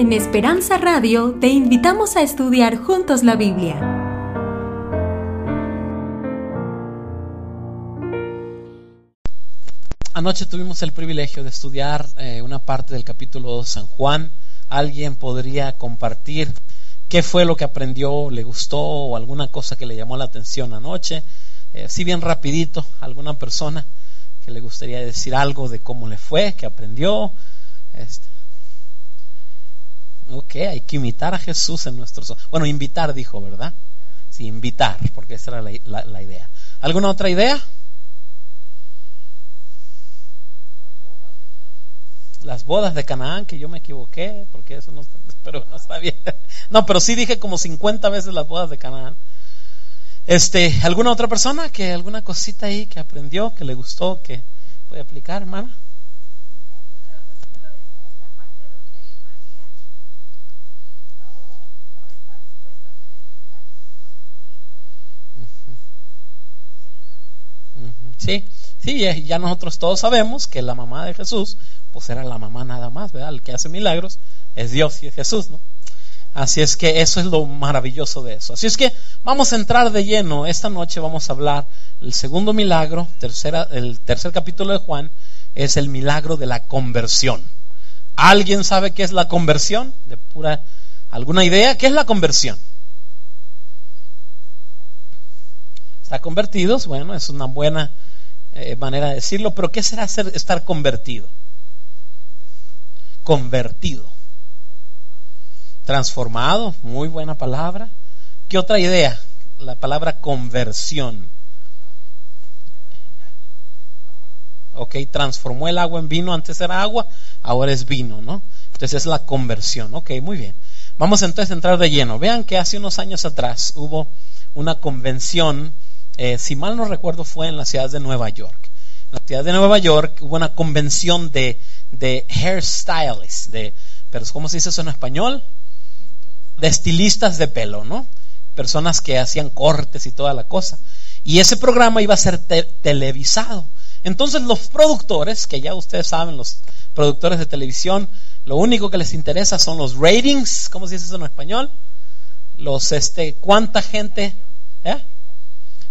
En Esperanza Radio te invitamos a estudiar juntos la Biblia. Anoche tuvimos el privilegio de estudiar eh, una parte del capítulo de San Juan. ¿Alguien podría compartir qué fue lo que aprendió, le gustó o alguna cosa que le llamó la atención anoche? Eh, si bien rapidito, alguna persona que le gustaría decir algo de cómo le fue, que aprendió. Este, Ok, hay que imitar a Jesús en nuestros... Bueno, invitar dijo, ¿verdad? Sí, invitar, porque esa era la, idea. ¿Alguna otra idea? Las bodas de Canaán, que yo me equivoqué, porque eso no, pero no está bien. No, pero sí dije como 50 veces las bodas de Canaán. Este, ¿alguna otra persona que alguna cosita ahí que aprendió, que le gustó, que puede aplicar, hermana? Sí, sí, ya nosotros todos sabemos que la mamá de Jesús, pues era la mamá nada más, ¿verdad? El que hace milagros es Dios y es Jesús, ¿no? Así es que eso es lo maravilloso de eso. Así es que vamos a entrar de lleno. Esta noche vamos a hablar el segundo milagro, tercera, el tercer capítulo de Juan, es el milagro de la conversión. ¿Alguien sabe qué es la conversión? De pura alguna idea, ¿qué es la conversión? Está convertidos, bueno, es una buena eh, manera de decirlo, pero ¿qué será ser, estar convertido? Convertido. Transformado, muy buena palabra. ¿Qué otra idea? La palabra conversión. Ok, transformó el agua en vino, antes era agua, ahora es vino, ¿no? Entonces es la conversión, ok, muy bien. Vamos entonces a entrar de lleno. Vean que hace unos años atrás hubo una convención eh, si mal no recuerdo, fue en la ciudad de Nueva York. En la ciudad de Nueva York hubo una convención de, de hairstylists, de, pero ¿cómo se dice eso en español? De estilistas de pelo, ¿no? Personas que hacían cortes y toda la cosa. Y ese programa iba a ser televisado. Entonces los productores, que ya ustedes saben, los productores de televisión, lo único que les interesa son los ratings, ¿cómo se dice eso en español? Los, este, cuánta gente, ¿eh?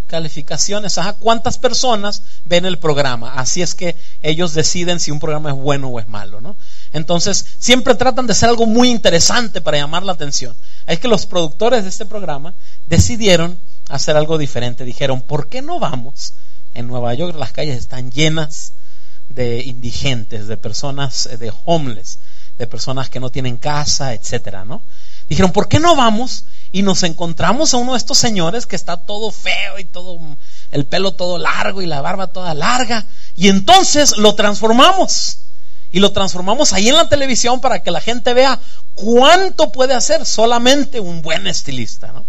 Calificaciones, ajá, cuántas personas ven el programa. Así es que ellos deciden si un programa es bueno o es malo, ¿no? Entonces, siempre tratan de hacer algo muy interesante para llamar la atención. Es que los productores de este programa decidieron hacer algo diferente. Dijeron, ¿por qué no vamos? En Nueva York las calles están llenas de indigentes, de personas, eh, de homeless, de personas que no tienen casa, etcétera, ¿no? Dijeron, ¿por qué no vamos y nos encontramos a uno de estos señores que está todo feo y todo el pelo todo largo y la barba toda larga y entonces lo transformamos y lo transformamos ahí en la televisión para que la gente vea cuánto puede hacer solamente un buen estilista, ¿no?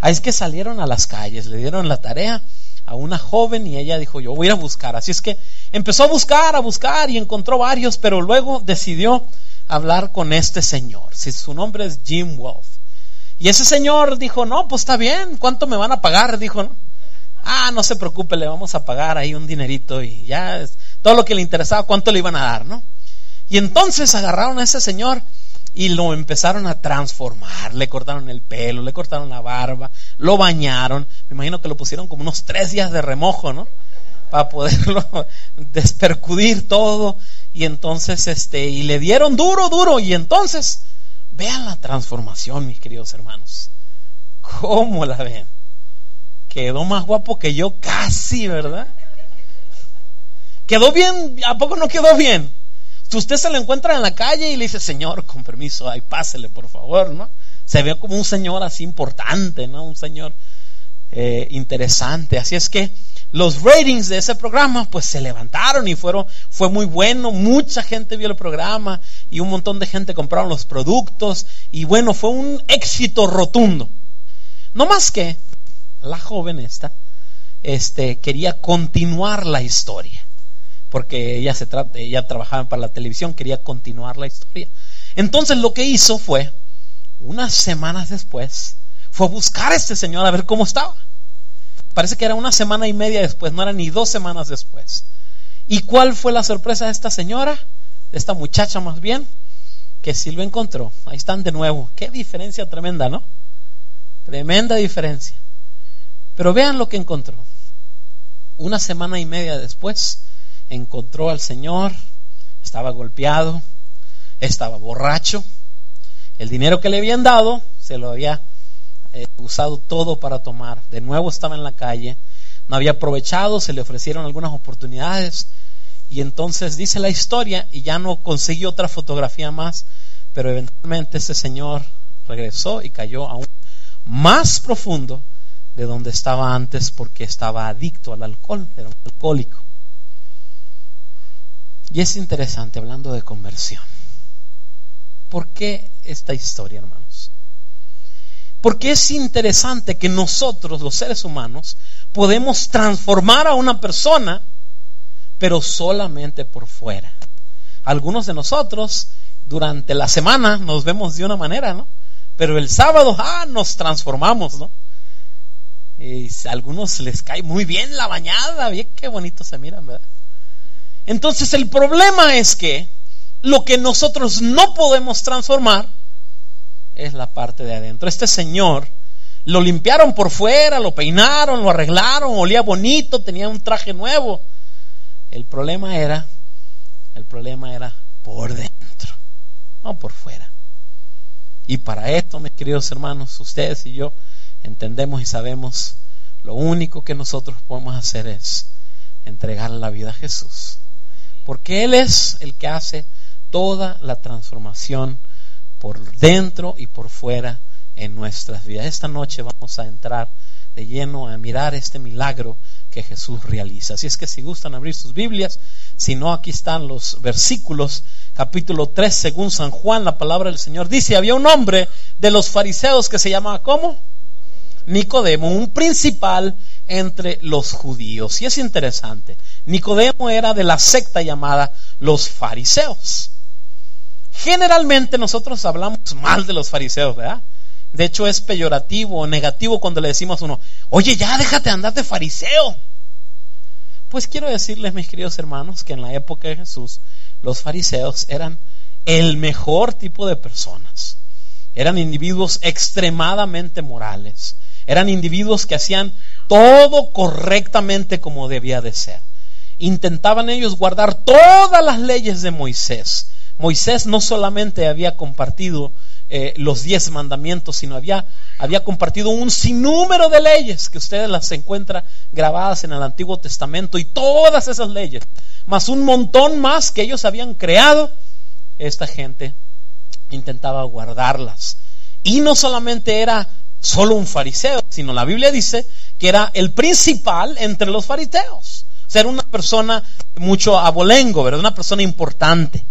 Ahí es que salieron a las calles, le dieron la tarea a una joven y ella dijo, yo voy a ir a buscar. Así es que empezó a buscar, a buscar y encontró varios, pero luego decidió hablar con este señor. Si su nombre es Jim Wolf. Y ese señor dijo, no, pues está bien, ¿cuánto me van a pagar? Dijo. Ah, no se preocupe, le vamos a pagar ahí un dinerito y ya todo lo que le interesaba, ¿cuánto le iban a dar, no? Y entonces agarraron a ese señor y lo empezaron a transformar. Le cortaron el pelo, le cortaron la barba, lo bañaron. Me imagino que lo pusieron como unos tres días de remojo, ¿no? Para poderlo despercudir todo. Y entonces, este, y le dieron duro, duro. Y entonces Vean la transformación, mis queridos hermanos. ¿Cómo la ven? Quedó más guapo que yo casi, ¿verdad? ¿Quedó bien? ¿A poco no quedó bien? Usted se lo encuentra en la calle y le dice, Señor, con permiso, ahí pásele, por favor, ¿no? Se ve como un señor así importante, ¿no? Un señor eh, interesante. Así es que los ratings de ese programa pues se levantaron y fueron, fue muy bueno, mucha gente vio el programa y un montón de gente compraron los productos y bueno, fue un éxito rotundo. No más que la joven esta este, quería continuar la historia, porque ella, se ella trabajaba para la televisión, quería continuar la historia. Entonces lo que hizo fue, unas semanas después, fue a buscar a este señor a ver cómo estaba. Parece que era una semana y media después, no era ni dos semanas después. ¿Y cuál fue la sorpresa de esta señora? De esta muchacha más bien. que sí lo encontró. Ahí están de nuevo. Qué diferencia tremenda, ¿no? Tremenda diferencia. Pero vean lo que encontró. Una semana y media después, encontró al Señor, estaba golpeado, estaba borracho, el dinero que le habían dado se lo había eh, usado todo para tomar, de nuevo estaba en la calle, no había aprovechado, se le ofrecieron algunas oportunidades y entonces dice la historia y ya no consiguió otra fotografía más, pero eventualmente ese señor regresó y cayó aún más profundo de donde estaba antes porque estaba adicto al alcohol, era un alcohólico. Y es interesante hablando de conversión. ¿Por qué esta historia, hermanos? Porque es interesante que nosotros, los seres humanos, podemos transformar a una persona, pero solamente por fuera. Algunos de nosotros durante la semana nos vemos de una manera, ¿no? Pero el sábado, ah, nos transformamos, ¿no? Y a algunos les cae muy bien la bañada, bien qué bonito se miran, ¿verdad? Entonces el problema es que lo que nosotros no podemos transformar es la parte de adentro. Este señor lo limpiaron por fuera, lo peinaron, lo arreglaron, olía bonito, tenía un traje nuevo. El problema era, el problema era por dentro, no por fuera. Y para esto, mis queridos hermanos, ustedes y yo entendemos y sabemos, lo único que nosotros podemos hacer es entregar la vida a Jesús. Porque Él es el que hace toda la transformación por dentro y por fuera en nuestras vidas. Esta noche vamos a entrar de lleno a mirar este milagro que Jesús realiza. Así es que si gustan abrir sus Biblias, si no, aquí están los versículos, capítulo 3, según San Juan, la palabra del Señor dice, había un hombre de los fariseos que se llamaba ¿cómo? Nicodemo, un principal entre los judíos. Y es interesante, Nicodemo era de la secta llamada los fariseos. Generalmente nosotros hablamos mal de los fariseos, ¿verdad? De hecho es peyorativo o negativo cuando le decimos a uno, oye, ya déjate andar de fariseo. Pues quiero decirles, mis queridos hermanos, que en la época de Jesús los fariseos eran el mejor tipo de personas. Eran individuos extremadamente morales. Eran individuos que hacían todo correctamente como debía de ser. Intentaban ellos guardar todas las leyes de Moisés. Moisés no solamente había compartido eh, los diez mandamientos, sino había, había compartido un sinnúmero de leyes que ustedes las encuentran grabadas en el Antiguo Testamento y todas esas leyes, más un montón más que ellos habían creado, esta gente intentaba guardarlas. Y no solamente era solo un fariseo, sino la Biblia dice que era el principal entre los fariseos. O sea, era una persona mucho abolengo, ¿verdad? Una persona importante.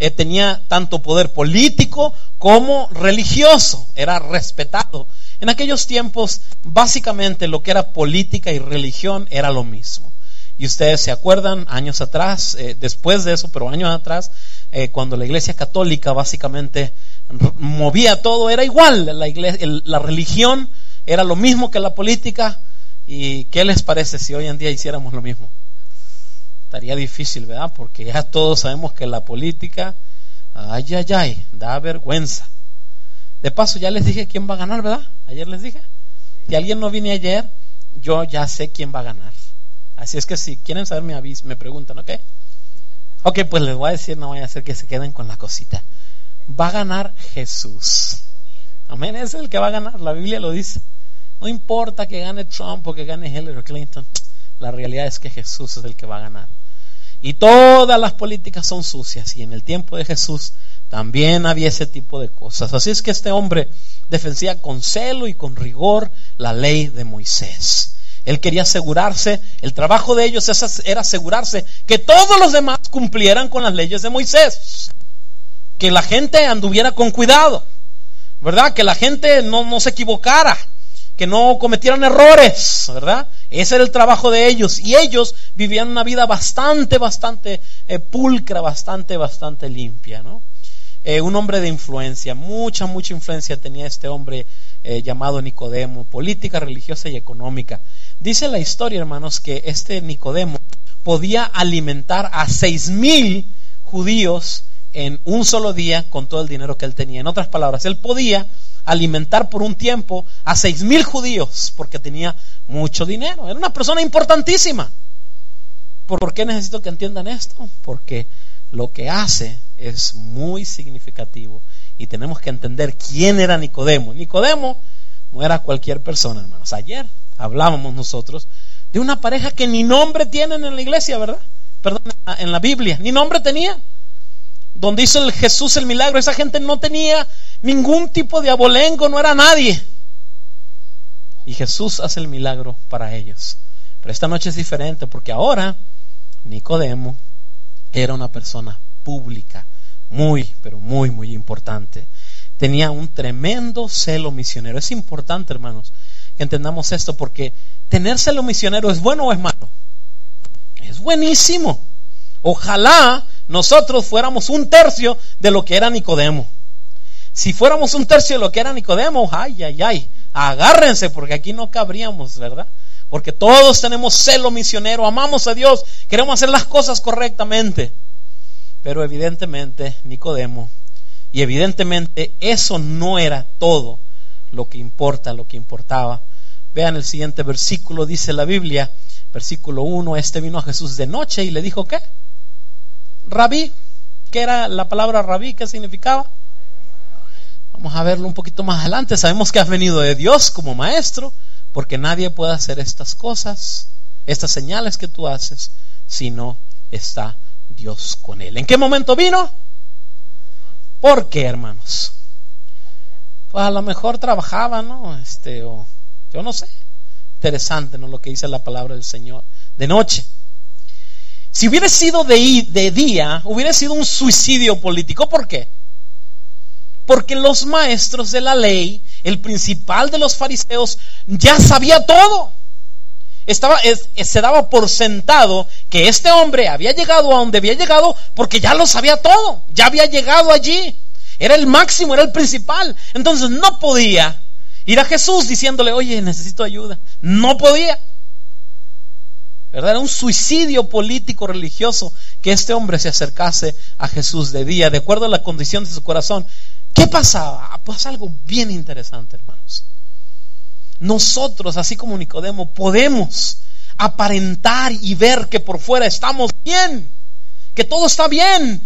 Eh, tenía tanto poder político como religioso, era respetado. En aquellos tiempos, básicamente lo que era política y religión era lo mismo. Y ustedes se acuerdan, años atrás, eh, después de eso, pero años atrás, eh, cuando la Iglesia Católica básicamente movía todo, era igual. La, iglesia, la religión era lo mismo que la política. ¿Y qué les parece si hoy en día hiciéramos lo mismo? Estaría difícil, ¿verdad? Porque ya todos sabemos que la política, ay, ay, ay, da vergüenza. De paso, ya les dije quién va a ganar, ¿verdad? Ayer les dije. Si alguien no viene ayer, yo ya sé quién va a ganar. Así es que si quieren saber, me aviso, me preguntan, ¿ok? Ok, pues les voy a decir, no voy a hacer que se queden con la cosita. Va a ganar Jesús. Amén, es el que va a ganar, la Biblia lo dice. No importa que gane Trump o que gane Hillary Clinton, la realidad es que Jesús es el que va a ganar. Y todas las políticas son sucias. Y en el tiempo de Jesús también había ese tipo de cosas. Así es que este hombre defendía con celo y con rigor la ley de Moisés. Él quería asegurarse, el trabajo de ellos era asegurarse que todos los demás cumplieran con las leyes de Moisés. Que la gente anduviera con cuidado, ¿verdad? Que la gente no, no se equivocara, que no cometieran errores, ¿verdad? Ese era el trabajo de ellos. Y ellos vivían una vida bastante, bastante eh, pulcra, bastante, bastante limpia, ¿no? Eh, un hombre de influencia, mucha, mucha influencia tenía este hombre eh, llamado Nicodemo, política, religiosa y económica. Dice la historia, hermanos, que este Nicodemo podía alimentar a seis mil judíos en un solo día con todo el dinero que él tenía. En otras palabras, él podía alimentar por un tiempo a seis mil judíos porque tenía mucho dinero. Era una persona importantísima. ¿Por qué necesito que entiendan esto? Porque lo que hace es muy significativo y tenemos que entender quién era Nicodemo. Nicodemo no era cualquier persona, hermanos. Ayer hablábamos nosotros de una pareja que ni nombre tienen en la iglesia, ¿verdad? Perdón, en la Biblia, ni nombre tenía. Donde hizo Jesús el milagro, esa gente no tenía ningún tipo de abolengo, no era nadie. Y Jesús hace el milagro para ellos. Pero esta noche es diferente porque ahora Nicodemo era una persona pública, muy, pero muy, muy importante. Tenía un tremendo celo misionero. Es importante, hermanos, que entendamos esto porque tener celo misionero es bueno o es malo. Es buenísimo. Ojalá nosotros fuéramos un tercio de lo que era Nicodemo. Si fuéramos un tercio de lo que era Nicodemo, ay, ay, ay, agárrense porque aquí no cabríamos, ¿verdad? Porque todos tenemos celo misionero, amamos a Dios, queremos hacer las cosas correctamente. Pero evidentemente Nicodemo, y evidentemente eso no era todo lo que importa, lo que importaba. Vean el siguiente versículo, dice la Biblia, versículo 1, este vino a Jesús de noche y le dijo, ¿qué? Rabí, ¿qué era la palabra rabí? ¿Qué significaba? Vamos a verlo un poquito más adelante. Sabemos que has venido de Dios como maestro porque nadie puede hacer estas cosas, estas señales que tú haces, si no está Dios con él. ¿En qué momento vino? ¿Por qué, hermanos? Pues a lo mejor trabajaba, ¿no? Este, o yo no sé. Interesante, ¿no? Lo que dice la palabra del Señor. De noche. Si hubiera sido de, de día, hubiera sido un suicidio político. ¿Por qué? Porque los maestros de la ley el principal de los fariseos, ya sabía todo. Estaba, se daba por sentado que este hombre había llegado a donde había llegado porque ya lo sabía todo, ya había llegado allí. Era el máximo, era el principal. Entonces no podía ir a Jesús diciéndole, oye, necesito ayuda. No podía. ¿Verdad? Era un suicidio político religioso que este hombre se acercase a Jesús de día, de acuerdo a la condición de su corazón. ¿Qué pasaba? Pues algo bien interesante, hermanos. Nosotros, así como Nicodemo, podemos aparentar y ver que por fuera estamos bien, que todo está bien.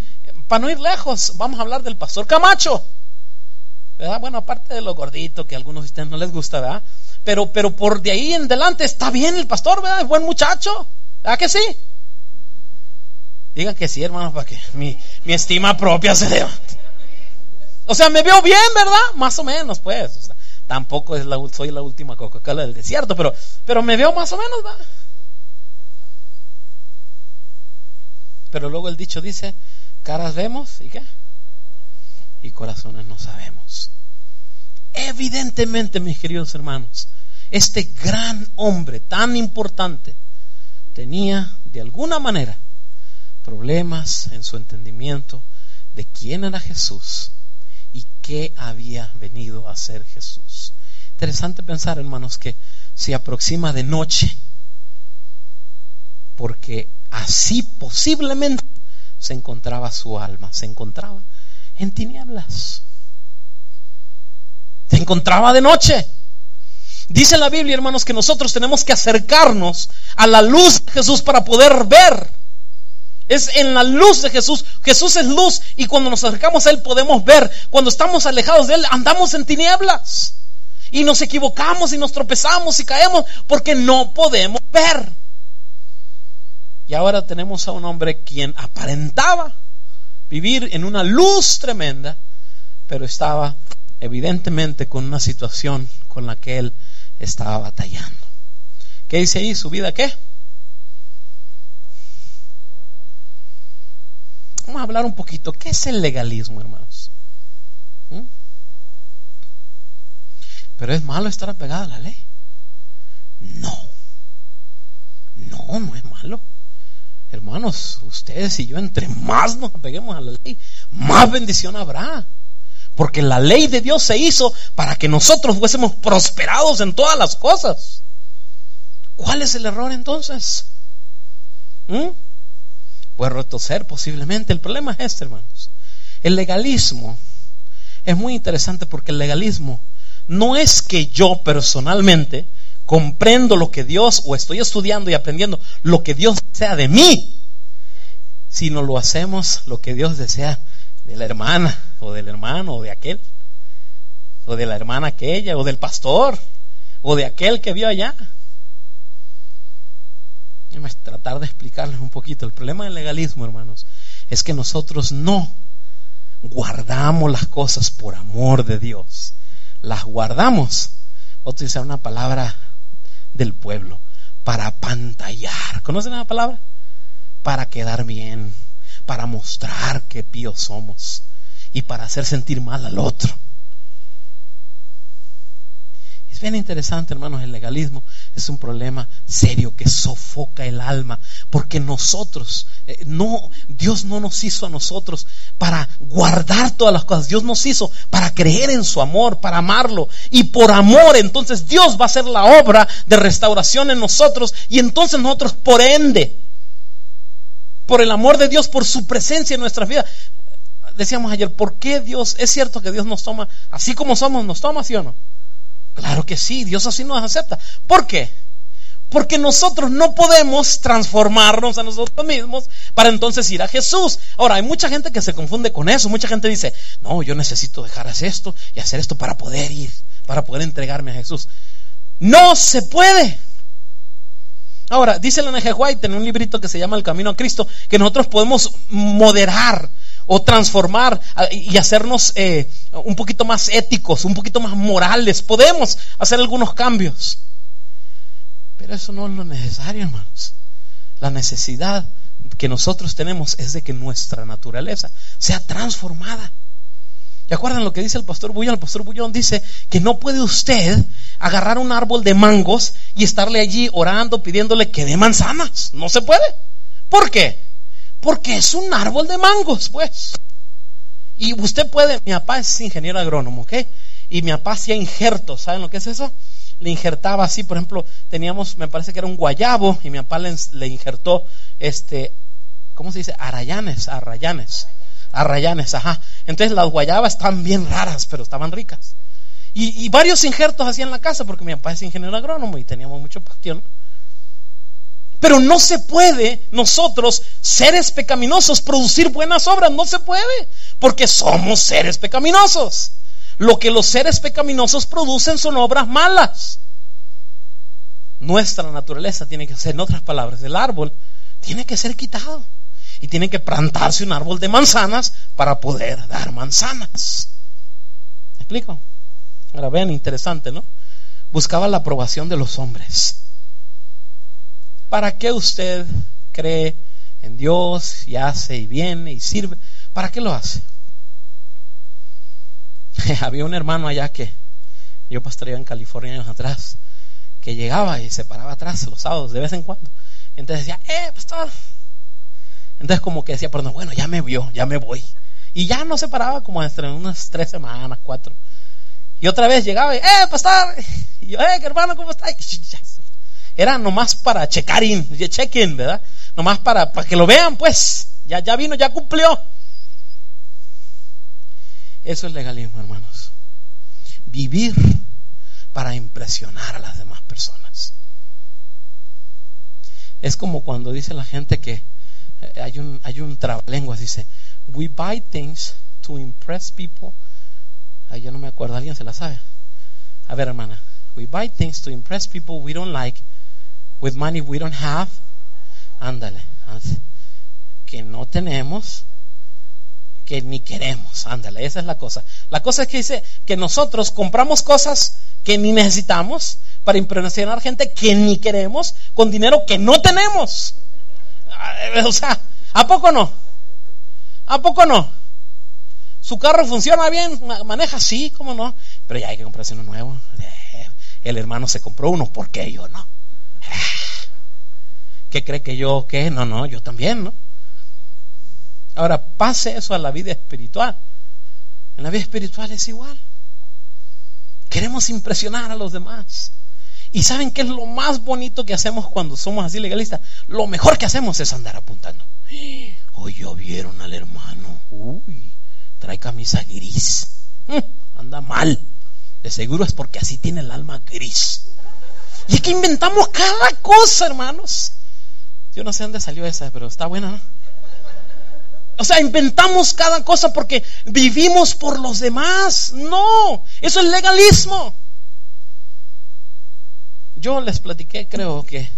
Para no ir lejos, vamos a hablar del pastor Camacho. ¿verdad? Bueno, aparte de lo gordito que a algunos de ustedes no les gusta, ¿verdad? Pero, pero por de ahí en adelante está bien el pastor, ¿verdad? Es buen muchacho. ¿Verdad que sí? Digan que sí, hermanos, para que mi, mi estima propia se levante. O sea, me veo bien, ¿verdad? Más o menos, pues. tampoco soy la última Coca-Cola del desierto, pero, pero me veo más o menos, ¿verdad? Pero luego el dicho dice, caras vemos y qué? Y corazones no sabemos. Evidentemente, mis queridos hermanos, este gran hombre tan importante tenía de alguna manera problemas en su entendimiento de quién era Jesús y qué había venido a hacer Jesús. Interesante pensar, hermanos, que se aproxima de noche, porque así posiblemente se encontraba su alma, se encontraba en tinieblas, se encontraba de noche. Dice la Biblia, hermanos, que nosotros tenemos que acercarnos a la luz de Jesús para poder ver. Es en la luz de Jesús. Jesús es luz y cuando nos acercamos a Él podemos ver. Cuando estamos alejados de Él andamos en tinieblas. Y nos equivocamos y nos tropezamos y caemos porque no podemos ver. Y ahora tenemos a un hombre quien aparentaba vivir en una luz tremenda, pero estaba evidentemente con una situación con la que él estaba batallando. ¿Qué dice ahí? ¿Su vida qué? Vamos a hablar un poquito. ¿Qué es el legalismo, hermanos? ¿Mm? ¿Pero es malo estar apegado a la ley? No. No, no es malo. Hermanos, ustedes y yo, entre más nos apeguemos a la ley, más bendición habrá. Porque la ley de Dios se hizo para que nosotros fuésemos prosperados en todas las cosas. ¿Cuál es el error entonces? ¿Mm? puede retroceder posiblemente. El problema es este, hermanos, El legalismo es muy interesante porque el legalismo no es que yo personalmente comprendo lo que Dios o estoy estudiando y aprendiendo lo que Dios desea de mí, sino lo hacemos lo que Dios desea de la hermana o del hermano o de aquel, o de la hermana aquella o del pastor o de aquel que vio allá. Tratar de explicarles un poquito. El problema del legalismo, hermanos, es que nosotros no guardamos las cosas por amor de Dios. Las guardamos. Voy a utilizar una palabra del pueblo. Para pantallar. ¿Conocen la palabra? Para quedar bien. Para mostrar que píos somos. Y para hacer sentir mal al otro. Es bien interesante, hermanos, el legalismo es un problema serio que sofoca el alma, porque nosotros, eh, no, Dios no nos hizo a nosotros para guardar todas las cosas, Dios nos hizo para creer en su amor, para amarlo, y por amor entonces Dios va a hacer la obra de restauración en nosotros, y entonces nosotros por ende, por el amor de Dios, por su presencia en nuestras vidas, decíamos ayer, ¿por qué Dios, es cierto que Dios nos toma, así como somos, nos toma, sí o no? Claro que sí, Dios así nos acepta. ¿Por qué? Porque nosotros no podemos transformarnos a nosotros mismos para entonces ir a Jesús. Ahora, hay mucha gente que se confunde con eso. Mucha gente dice, no, yo necesito dejar esto y hacer esto para poder ir, para poder entregarme a Jesús. No se puede. Ahora, dice la N.G. White en un librito que se llama El Camino a Cristo, que nosotros podemos moderar o transformar y hacernos eh, un poquito más éticos, un poquito más morales. Podemos hacer algunos cambios. Pero eso no es lo necesario, hermanos. La necesidad que nosotros tenemos es de que nuestra naturaleza sea transformada. ¿Y acuerdan lo que dice el pastor Bullón? El pastor Bullón dice que no puede usted agarrar un árbol de mangos y estarle allí orando, pidiéndole que dé manzanas. No se puede. ¿Por qué? Porque es un árbol de mangos, pues. Y usted puede, mi papá es ingeniero agrónomo, ¿ok? Y mi papá hacía injertos, ¿saben lo que es eso? Le injertaba así, por ejemplo, teníamos, me parece que era un guayabo, y mi papá le, injertó, este, ¿cómo se dice? Arayanes, arrayanes, arrayanes, ajá. Entonces las guayabas estaban bien raras, pero estaban ricas. Y, varios injertos hacía en la casa, porque mi papá es ingeniero agrónomo y teníamos mucho patio, pero no se puede nosotros, seres pecaminosos, producir buenas obras. No se puede, porque somos seres pecaminosos. Lo que los seres pecaminosos producen son obras malas. Nuestra naturaleza tiene que ser, en otras palabras, el árbol tiene que ser quitado. Y tiene que plantarse un árbol de manzanas para poder dar manzanas. ¿Me explico? Ahora vean, interesante, ¿no? Buscaba la aprobación de los hombres. ¿Para qué usted cree en Dios y hace y viene y sirve? ¿Para qué lo hace? Había un hermano allá que yo pastoreaba en California años atrás, que llegaba y se paraba atrás los sábados de vez en cuando. entonces decía, eh, pastor. Entonces como que decía, pero no, bueno, ya me vio, ya me voy. Y ya no se paraba como entre unas tres semanas, cuatro. Y otra vez llegaba y, eh, pastor. Y yo, eh, hermano, ¿cómo está? era nomás para checar in, check in, ¿verdad? Nomás para, para que lo vean, pues. Ya, ya vino, ya cumplió. Eso es legalismo, hermanos. Vivir para impresionar a las demás personas. Es como cuando dice la gente que hay un, hay un trabalenguas, dice, we buy things to impress people. Ay, yo no me acuerdo, alguien se la sabe. A ver, hermana, we buy things to impress people we don't like with money we don't have. Ándale, que no tenemos, que ni queremos. Ándale, esa es la cosa. La cosa es que dice que nosotros compramos cosas que ni necesitamos para impresionar gente que ni queremos con dinero que no tenemos. O sea, ¿a poco no? ¿A poco no? ¿Su carro funciona bien? ¿Maneja? Sí, ¿cómo no? Pero ya hay que comprarse uno nuevo. Eh, el hermano se compró uno, ¿por qué yo no? ¿Qué cree que yo qué? No, no, yo también, ¿no? Ahora, pase eso a la vida espiritual. En la vida espiritual es igual. Queremos impresionar a los demás. ¿Y saben qué es lo más bonito que hacemos cuando somos así legalistas? Lo mejor que hacemos es andar apuntando. Hoy oh, vieron al hermano. Uy, trae camisa gris. Mm, anda mal. De seguro es porque así tiene el alma gris. Y es que inventamos cada cosa, hermanos. Yo no sé dónde salió esa, pero está buena, ¿no? O sea, inventamos cada cosa porque vivimos por los demás. No, eso es legalismo. Yo les platiqué, creo que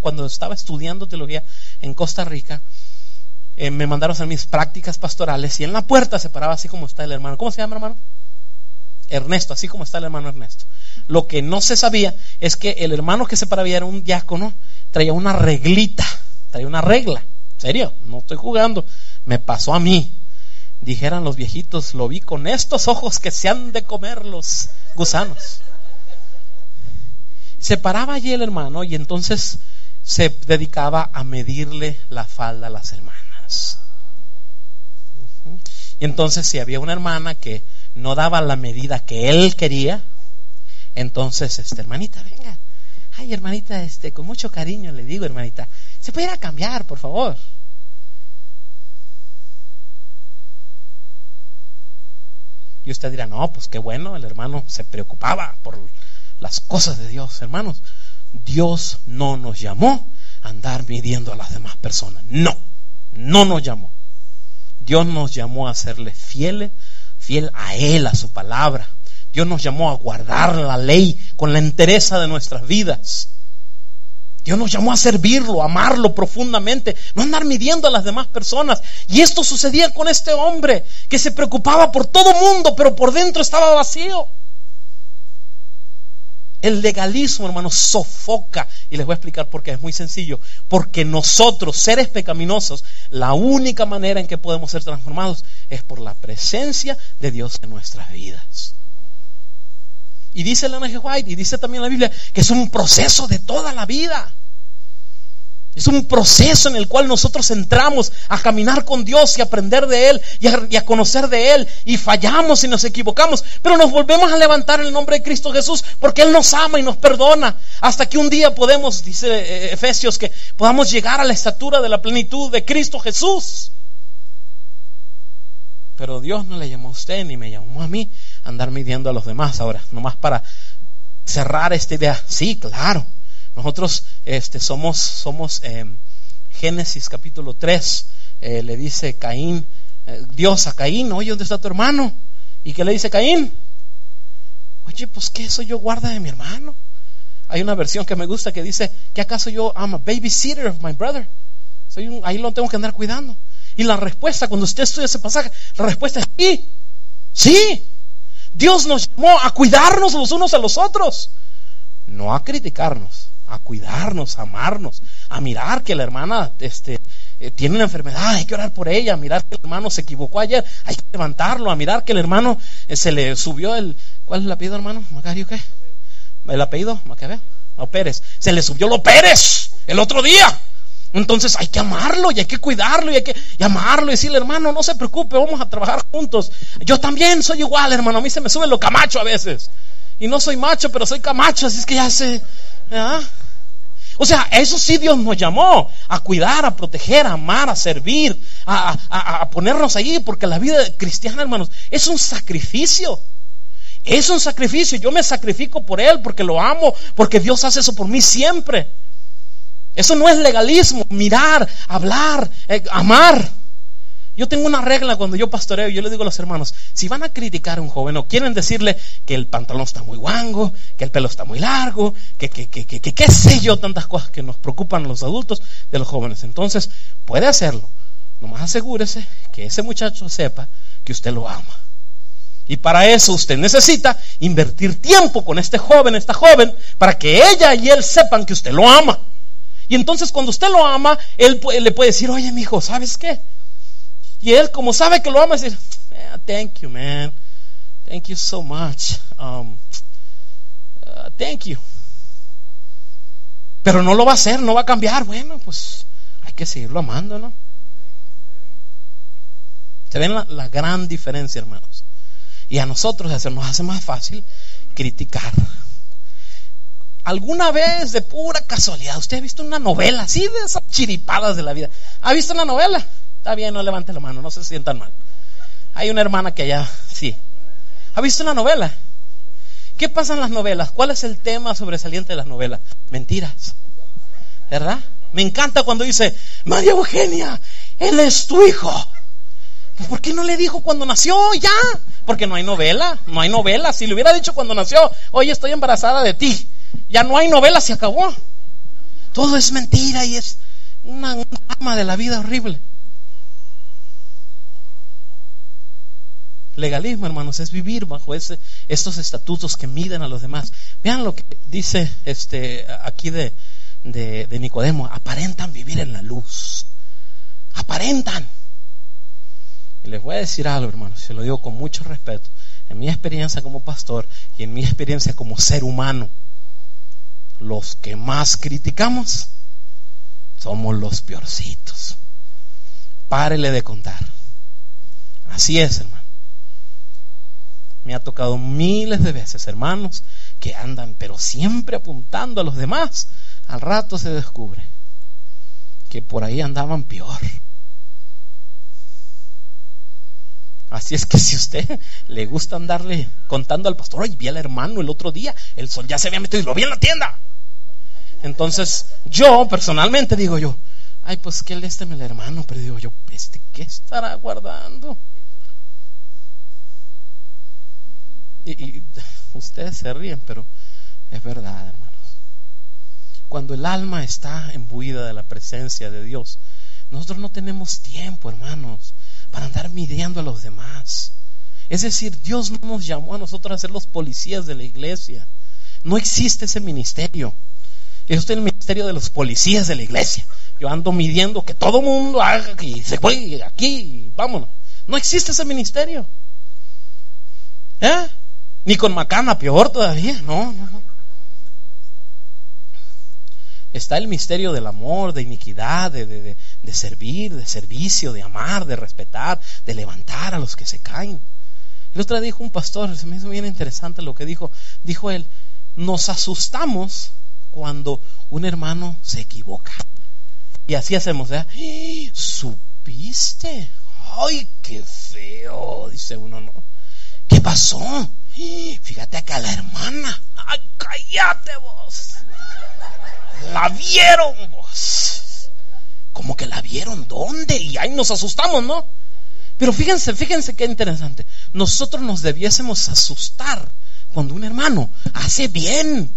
cuando estaba estudiando teología en Costa Rica, eh, me mandaron a hacer mis prácticas pastorales y en la puerta se paraba así como está el hermano. ¿Cómo se llama, hermano? Ernesto, así como está el hermano Ernesto. Lo que no se sabía es que el hermano que se paraba era un diácono, traía una reglita, traía una regla. ¿Serio? No estoy jugando. Me pasó a mí. Dijeran los viejitos, lo vi con estos ojos que se han de comer los gusanos. Se paraba allí el hermano y entonces se dedicaba a medirle la falda a las hermanas. Y entonces si había una hermana que no daba la medida que él quería, entonces, este, hermanita, venga. Ay, hermanita, este, con mucho cariño le digo, hermanita, ¿se puede cambiar, por favor? Y usted dirá, no, pues qué bueno, el hermano se preocupaba por las cosas de Dios, hermanos. Dios no nos llamó a andar midiendo a las demás personas. No, no nos llamó. Dios nos llamó a serle fieles, fiel a Él, a su palabra. Dios nos llamó a guardar la ley con la entereza de nuestras vidas. Dios nos llamó a servirlo, a amarlo profundamente, no andar midiendo a las demás personas. Y esto sucedía con este hombre que se preocupaba por todo mundo, pero por dentro estaba vacío. El legalismo, hermanos, sofoca. Y les voy a explicar por qué. Es muy sencillo. Porque nosotros, seres pecaminosos, la única manera en que podemos ser transformados es por la presencia de Dios en nuestras vidas. Y dice Elena G. White, y dice también la Biblia, que es un proceso de toda la vida. Es un proceso en el cual nosotros entramos a caminar con Dios y aprender de Él y a, conocer de Él y fallamos y nos equivocamos, pero nos volvemos a levantar en el nombre de Cristo Jesús porque Él nos ama y nos perdona hasta que un día podemos, dice eh, Efesios, que podamos llegar a la estatura de la plenitud de Cristo Jesús. Pero Dios no le llamó a usted ni me llamó a mí a andar midiendo a los demás ahora, nomás para cerrar esta idea. Sí, claro nosotros este, somos, somos em, Génesis capítulo 3, eh, le dice Caín, eh, Dios a Caín, oye, ¿dónde está tu hermano? ¿Y qué le dice Caín? Oye, pues ¿qué soy yo guarda de mi hermano? Hay una versión que me gusta que dice, ¿qué acaso yo I'm a babysitter of my brother? Soy un, ahí lo tengo que andar cuidando. Y la respuesta, cuando usted estudia ese pasaje, la respuesta es sí, sí. Dios nos llamó a cuidarnos los unos a los otros, no a criticarnos a cuidarnos, a amarnos, a mirar que la hermana este, eh, tiene una enfermedad, hay que orar por ella, a mirar que el hermano se equivocó ayer, hay que levantarlo, a mirar que el hermano eh, se le subió el... ¿Cuál es el apellido, hermano? ¿Macario qué? ¿El apellido? ¿Macabeo? No, Pérez. Se le subió lo Pérez el otro día. Entonces hay que amarlo y hay que cuidarlo y hay que amarlo y decirle, hermano, no se preocupe, vamos a trabajar juntos. Yo también soy igual, hermano, a mí se me sube lo camacho a veces. Y no soy macho, pero soy camacho, así es que ya sé, o sea, eso sí Dios nos llamó a cuidar, a proteger, a amar, a servir, a, ponernos allí, porque la vida cristiana, hermanos, es un sacrificio. Es un sacrificio. Yo me sacrifico por Él porque lo amo, porque Dios hace eso por mí siempre. Eso no es legalismo, mirar, hablar, eh, amar. Yo tengo una regla cuando yo pastoreo, yo le digo a los hermanos, si van a criticar a un joven o quieren decirle que el pantalón está muy guango, que el pelo está muy largo, que, que, que, que, qué sé yo, tantas cosas que nos preocupan los adultos de los jóvenes. Entonces, puede hacerlo. Nomás asegúrese que ese muchacho sepa que usted lo ama. Y para eso usted necesita invertir tiempo con este joven, esta joven, para que ella y él sepan que usted lo ama. Y entonces cuando usted lo ama, él le puede decir, oye, mi hijo, ¿sabes qué? Y él, como sabe que lo ama, dice, thank you, man. Thank you so much. Um, uh, thank you. Pero no lo va a hacer, no va a cambiar. Bueno, pues hay que seguirlo amando, ¿no? Se ven la, gran diferencia, hermanos. Y a nosotros se nos hace más fácil criticar. ¿Alguna vez de pura casualidad usted ha visto una novela así de esas chiripadas de la vida? ¿Ha visto una novela? Está bien, no levante la mano, no se sientan mal. Hay una hermana que allá, sí. ¿Ha visto la novela? ¿Qué pasa en las novelas? ¿Cuál es el tema sobresaliente de las novelas? Mentiras. ¿Verdad? Me encanta cuando dice, María Eugenia, él es tu hijo. ¿Por qué no le dijo cuando nació ya? Porque no hay novela, no hay novela. Si le hubiera dicho cuando nació, oye, estoy embarazada de ti, ya no hay novela, se acabó. Todo es mentira y es una, una de la vida horrible. Legalismo, hermanos, es vivir bajo ese, estos estatutos que miden a los demás. Vean lo que dice este, aquí de, de, de Nicodemo. Aparentan vivir en la luz. Aparentan. Y les voy a decir algo, hermanos, se lo digo con mucho respeto. En mi experiencia como pastor y en mi experiencia como ser humano, los que más criticamos somos los peorcitos. Párele de contar. Así es, hermano. Me ha tocado miles de veces, hermanos, que andan, pero siempre apuntando a los demás. Al rato se descubre que por ahí andaban peor. Así es que si usted le gusta andarle contando al pastor, ay, vi al hermano el otro día, el sol ya se había metido y lo vi en la tienda. Entonces, yo personalmente digo yo, ay, pues que lésteme el hermano, pero digo yo, este, ¿qué estará guardando? Y, ustedes se ríen, pero es verdad, hermanos. Cuando el alma está embuida de la presencia de Dios, nosotros no tenemos tiempo, hermanos, para andar midiendo a los demás. Es decir, Dios no nos llamó a nosotros a ser los policías de la iglesia. No existe ese ministerio. En el ministerio de los policías de la iglesia. Yo ando midiendo que todo mundo haga y se fue aquí vámonos. No existe ese ministerio. ¿Eh? Ni con Macana, peor todavía. No, no, no. Está el misterio del amor, de iniquidad, de, de, de, servir, de servicio, de amar, de respetar, de levantar a los que se caen. El otro día dijo un pastor, se me hizo bien interesante lo que dijo. Dijo él, nos asustamos cuando un hermano se equivoca. Y así hacemos, ¿eh? ¿Supiste? ¡Ay, qué feo! Dice uno, ¿no? ¿Qué pasó? Fíjate acá la hermana. ¡Ay, cállate vos! La vieron vos. ¿Cómo que la vieron? ¿Dónde? Y ahí nos asustamos, ¿no? Pero fíjense, fíjense qué interesante. Nosotros nos debiésemos asustar cuando un hermano hace bien.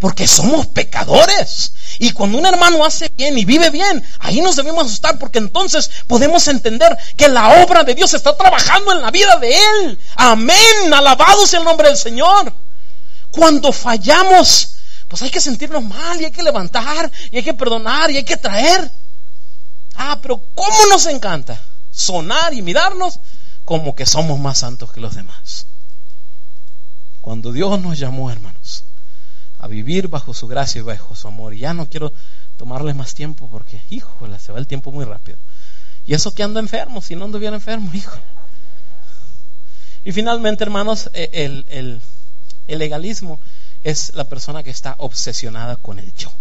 Porque somos pecadores. Y cuando un hermano hace bien y vive bien, ahí nos debemos asustar porque entonces podemos entender que la obra de Dios está trabajando en la vida de Él. Amén. Alabado sea el nombre del Señor. Cuando fallamos, pues hay que sentirnos mal y hay que levantar y hay que perdonar y hay que traer. Ah, pero ¿cómo nos encanta sonar y mirarnos como que somos más santos que los demás? Cuando Dios nos llamó, hermanos, a vivir bajo su gracia y bajo su amor. Y ya no quiero tomarles más tiempo porque, híjole, se va el tiempo muy rápido. Y eso que ando enfermo, si no ando bien enfermo, hijo. Y finalmente, hermanos, e, el, el, el legalismo es la persona que está obsesionada con el yo.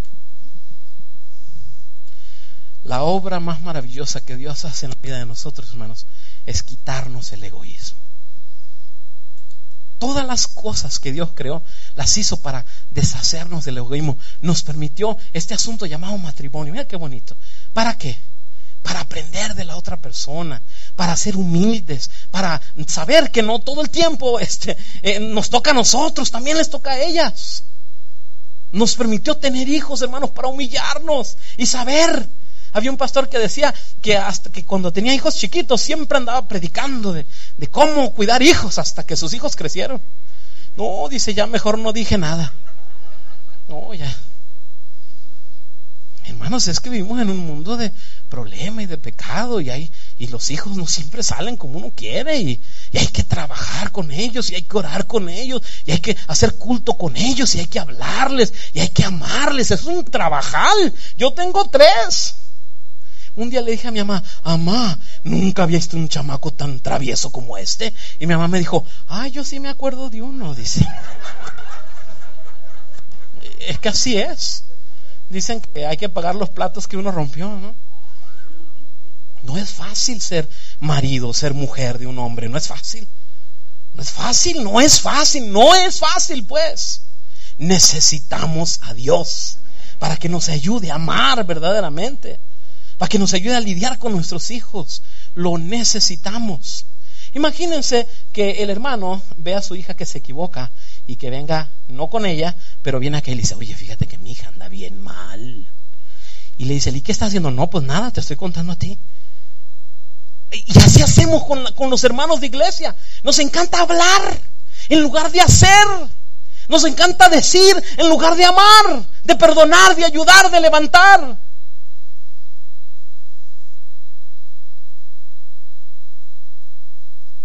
La obra más maravillosa que Dios hace en la vida de nosotros, hermanos, es quitarnos el egoísmo. Todas las cosas que Dios creó las hizo para deshacernos del egoísmo. Nos permitió este asunto llamado matrimonio. Mira qué bonito. ¿Para qué? Para aprender de la otra persona, para ser humildes, para saber que no todo el tiempo este, eh, nos toca a nosotros, también les toca a ellas. Nos permitió tener hijos, hermanos, para humillarnos y saber había un pastor que decía que hasta que cuando tenía hijos chiquitos siempre andaba predicando de, cómo cuidar hijos hasta que sus hijos crecieron. No, dice, ya mejor no dije nada. No, ya. Hermanos, es que vivimos en un mundo de problema y de pecado y, hay, y los hijos no siempre salen como uno quiere y, y, hay que trabajar con ellos y hay que orar con ellos y hay que hacer culto con ellos y hay que hablarles y hay que amarles. Es un trabajal. Yo tengo tres. Un día le dije a mi mamá, mamá, nunca había visto un chamaco tan travieso como este. Y mi mamá me dijo, ay, yo sí me acuerdo de uno, dice. es que así es. Dicen que hay que pagar los platos que uno rompió, ¿no? No es fácil ser marido, ser mujer de un hombre, no es fácil. No es fácil, no es fácil, no es fácil pues. Necesitamos a Dios para que nos ayude a amar verdaderamente, para que nos ayude a lidiar con nuestros hijos. Lo necesitamos. Imagínense que el hermano ve a su hija que se equivoca y que venga, no con ella, pero viene acá y le dice, oye, fíjate que mi hija anda bien mal. Y le dice, ¿y qué está haciendo? No, pues nada, te estoy contando a ti. Y así hacemos con, con los hermanos de iglesia. Nos encanta hablar en lugar de hacer. Nos encanta decir en lugar de amar, de perdonar, de ayudar, de levantar.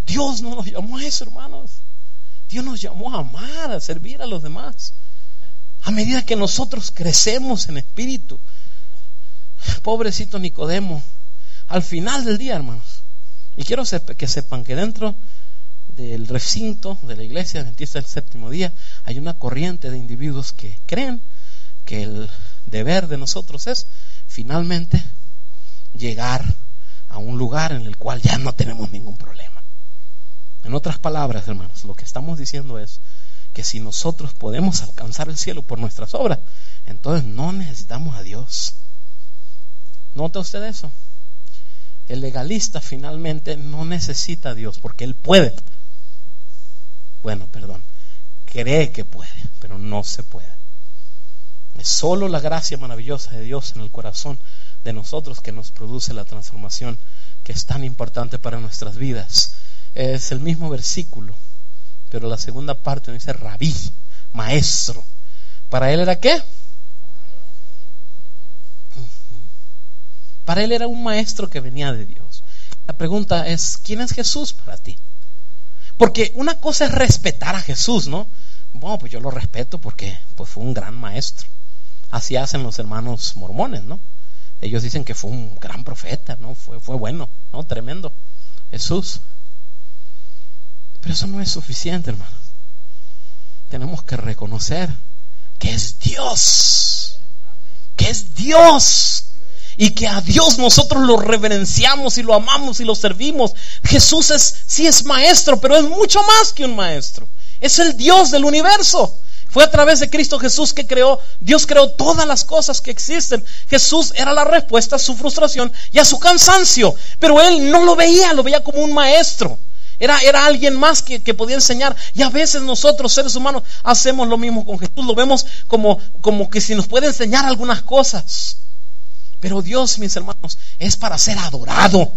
Dios no nos llamó a eso, hermanos. Dios nos llamó a amar, a servir a los demás. A medida que nosotros crecemos en espíritu. Pobrecito Nicodemo, al final del día, hermanos. Y quiero que sepan que dentro del recinto de la iglesia adventista del séptimo día hay una corriente de individuos que creen que el deber de nosotros es finalmente llegar a un lugar en el cual ya no tenemos ningún problema. En otras palabras, hermanos, lo que estamos diciendo es que si nosotros podemos alcanzar el cielo por nuestras obras, entonces no necesitamos a Dios. ¿Nota usted eso? El legalista finalmente no necesita a Dios porque él puede. Bueno, perdón, cree que puede, pero no se puede. Es solo la gracia maravillosa de Dios en el corazón de nosotros que nos produce la transformación que es tan importante para nuestras vidas. Es el mismo versículo, pero la segunda parte dice rabí, maestro. ¿Para él era qué? Para él era un maestro que venía de Dios. La pregunta es, ¿quién es Jesús para ti? Porque una cosa es respetar a Jesús, ¿no? Bueno, pues yo lo respeto porque pues fue un gran maestro. Así hacen los hermanos mormones, ¿no? Ellos dicen que fue un gran profeta, ¿no? Fue, fue bueno, ¿no? Tremendo. Jesús. Pero eso no es suficiente, hermanos. Tenemos que reconocer que es Dios. Que es Dios y que a Dios nosotros lo reverenciamos y lo amamos y lo servimos. Jesús es, sí es maestro, pero es mucho más que un maestro. Es el Dios del universo. Fue a través de Cristo Jesús que creó, Dios creó todas las cosas que existen. Jesús era la respuesta a su frustración y a su cansancio, pero él no lo veía, lo veía como un maestro. Era, era alguien más que, que, podía enseñar. Y a veces nosotros, seres humanos, hacemos lo mismo con Jesús. Lo vemos como, como que si nos puede enseñar algunas cosas. Pero Dios, mis hermanos, es para ser adorado,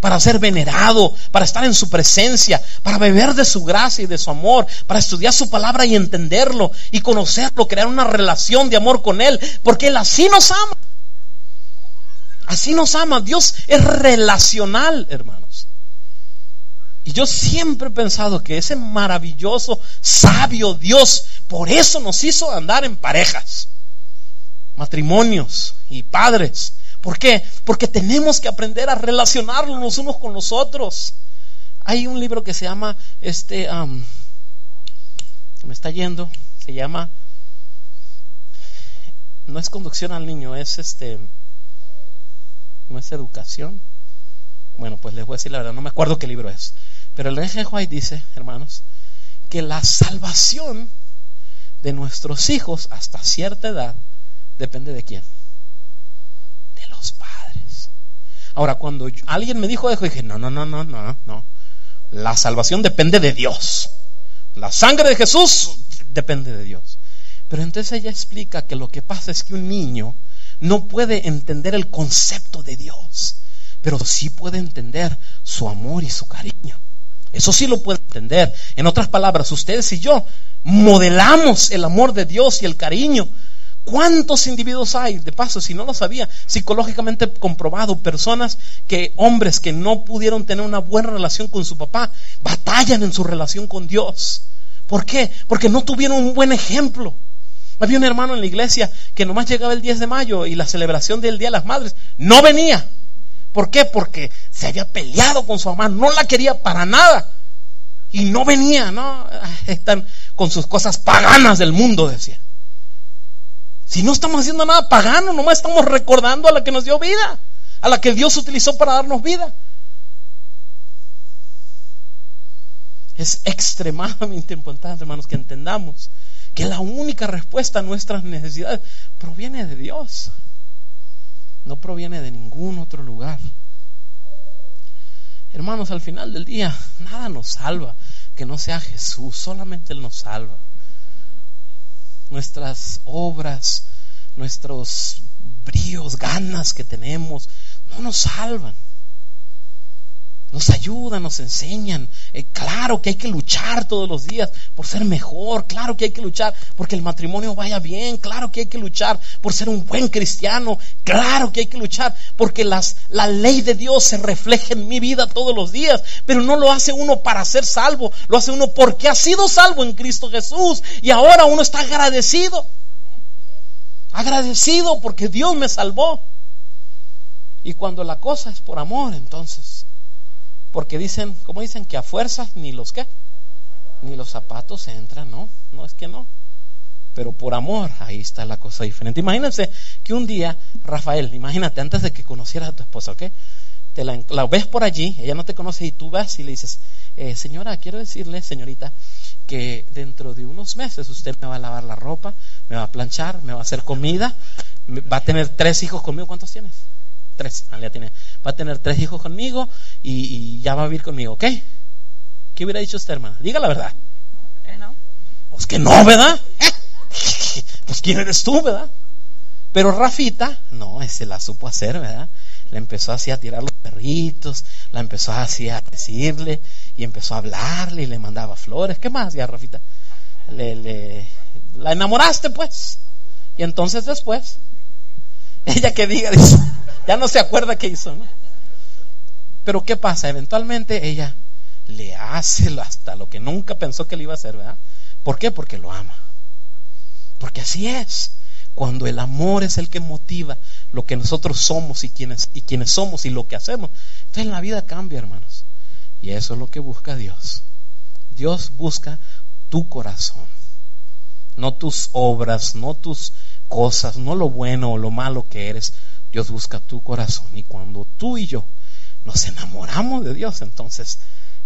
para ser venerado, para estar en su presencia, para beber de su gracia y de su amor, para estudiar su palabra y entenderlo y conocerlo, crear una relación de amor con Él, porque Él así nos ama. Así nos ama. Dios es relacional, hermanos. Y yo siempre he pensado que ese maravilloso, sabio Dios, por eso nos hizo andar en parejas matrimonios y padres. ¿Por qué? Porque tenemos que aprender a relacionarnos los unos con los otros. Hay un libro que se llama, este, me está yendo, se llama, no es conducción al niño, es este, no es educación. Bueno, pues les voy a decir la verdad, no me acuerdo qué libro es. Pero el G. White dice, hermanos, que la salvación de nuestros hijos hasta cierta edad depende de quién? De los padres. Ahora, cuando alguien me dijo eso, dije, no, no, no, no, no, no. La salvación depende de Dios. La sangre de Jesús depende de Dios. Pero entonces ella explica que lo que pasa es que un niño no puede entender el concepto de Dios, pero sí puede entender su amor y su cariño. Eso sí lo puede entender. En otras palabras, ustedes y yo modelamos el amor de Dios y el cariño ¿Cuántos individuos hay? De paso, si no lo sabía, psicológicamente comprobado, personas que, hombres que no pudieron tener una buena relación con su papá, batallan en su relación con Dios. ¿Por qué? Porque no tuvieron un buen ejemplo. Había un hermano en la iglesia que nomás llegaba el 10 de mayo y la celebración del Día de las Madres no venía. ¿Por qué? Porque se había peleado con su mamá, no la quería para nada. Y no venía, ¿no? Están con sus cosas paganas del mundo, decía. Si no estamos haciendo nada pagano, nomás estamos recordando a la que nos dio vida. a la que Dios utilizó para darnos vida. Es extremadamente importante, hermanos, que entendamos que la única respuesta a nuestras necesidades proviene de Dios, no proviene de ningún otro lugar. Hermanos, al final del día, nada nos salva que no sea Jesús, solamente Él nos salva. Nuestras obras, nuestros bríos, ganas que tenemos, no nos salvan nos ayudan, nos enseñan. Eh, claro que hay que luchar todos los días por ser mejor, claro que hay que luchar porque el matrimonio vaya bien, claro que hay que luchar por ser un buen cristiano, claro que hay que luchar porque la ley de Dios se refleja en mi vida todos los días, pero no lo hace uno para ser salvo, lo hace uno porque ha sido salvo en Cristo Jesús y ahora uno está agradecido, agradecido porque Dios me salvó. Y cuando la cosa es por amor, entonces porque dicen, ¿cómo dicen? Que a fuerzas ni los qué, ni los zapatos entran, ¿no? No es que no. Pero por amor, ahí está la cosa diferente. Imagínense que un día, Rafael, imagínate, antes de que conocieras a tu esposa, ¿ok? Te la, ves por allí, ella no te conoce y tú vas y le dices, eh, señora, quiero decirle, señorita, que dentro de unos meses usted me va a lavar la ropa, me va a planchar, me va a hacer comida, va a tener tres hijos conmigo. ¿Cuántos tienes? Tres. Ah, tiene, va a tener tres hijos conmigo y, ya va a vivir conmigo, ¿ok? ¿Qué hubiera dicho usted, hermana? Diga la verdad. No. Pues que no, ¿verdad? pues quién eres tú, ¿verdad? Pero Rafita, no, ese la supo hacer, ¿verdad? Le empezó así a tirar los perritos, la empezó así a decirle y empezó a hablarle y le mandaba flores. ¿Qué más ya, Rafita? Le, le, la enamoraste, pues. Y entonces después, ella que diga, dice, ya no se acuerda qué hizo, ¿no? Pero ¿qué pasa? Eventualmente ella le hace hasta lo que nunca pensó que le iba a hacer, ¿verdad? ¿Por qué? Porque lo ama. Porque así es. Cuando el amor es el que motiva lo que nosotros somos y quienes, y quienes somos y lo que hacemos, entonces la vida cambia, hermanos. Y eso es lo que busca Dios. Dios busca tu corazón, no tus obras, no tus cosas, no lo bueno o lo malo que eres, Dios busca tu corazón. Y cuando tú y yo nos enamoramos de Dios, entonces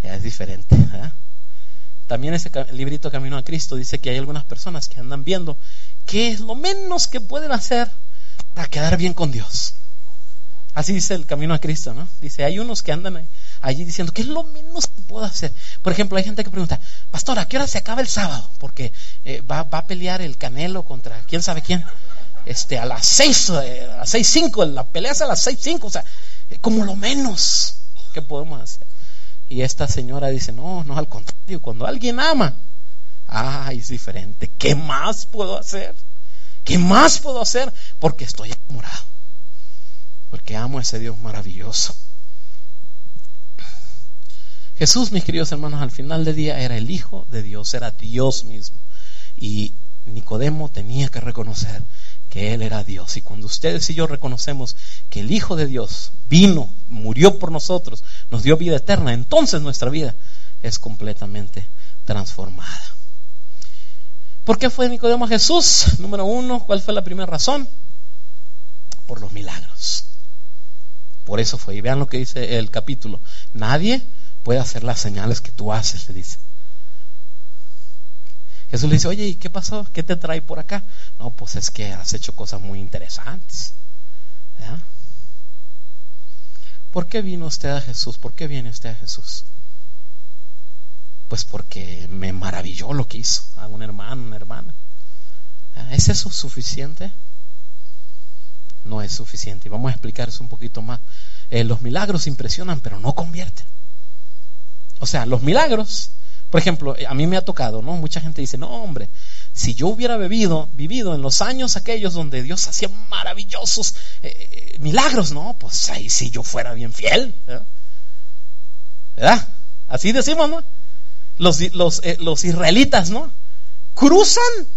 ya es diferente. También ese librito Camino a Cristo dice que hay algunas personas que andan viendo qué es lo menos que pueden hacer para quedar bien con Dios. Así dice el Camino a Cristo, ¿no? Dice, hay unos que andan allí diciendo, ¿qué es lo menos que puedo hacer? Por ejemplo, hay gente que pregunta, Pastor, ¿a qué hora se acaba el sábado? Porque eh, va, va, a pelear el Canelo contra quién sabe quién este, a las seis, eh, a las seis cinco, la pelea es a las seis cinco, o sea, como lo menos que podemos hacer. Y esta señora dice, no, no, al contrario, cuando alguien ama, ah, es diferente. ¿Qué más puedo hacer? ¿Qué más puedo hacer? Porque estoy enamorado. Porque amo a ese Dios maravilloso. Jesús, mis queridos hermanos, al final del día era el Hijo de Dios, era Dios mismo. Y Nicodemo tenía que reconocer que Él era Dios. Y cuando ustedes y yo reconocemos que el Hijo de Dios vino, murió por nosotros, nos dio vida eterna, entonces nuestra vida es completamente transformada. ¿Por qué fue Nicodemo a Jesús? Número uno, ¿cuál fue la primera razón? Por los milagros. Por eso fue. Y vean lo que dice el capítulo. Nadie puede hacer las señales que tú haces, le dice. Jesús le dice, oye, ¿y qué pasó? ¿Qué te trae por acá? No, pues es que has hecho cosas muy interesantes. ¿Por qué vino usted a Jesús? ¿Por qué viene usted a Jesús? Pues porque me maravilló lo que hizo a un hermano, una hermana. ¿Es eso suficiente? No es suficiente. Y vamos a explicar eso un poquito más. Eh, los milagros impresionan, pero no convierten. O sea, los milagros por ejemplo, a mí me ha tocado, ¿no? Mucha gente dice, no, hombre, si yo hubiera bebido, vivido en los años aquellos donde Dios hacía maravillosos eh, eh, milagros, ¿no? Pues ahí si yo fuera bien fiel, ¿verdad? Así decimos, ¿no? Los, los, eh, los israelitas, ¿no? Cruzan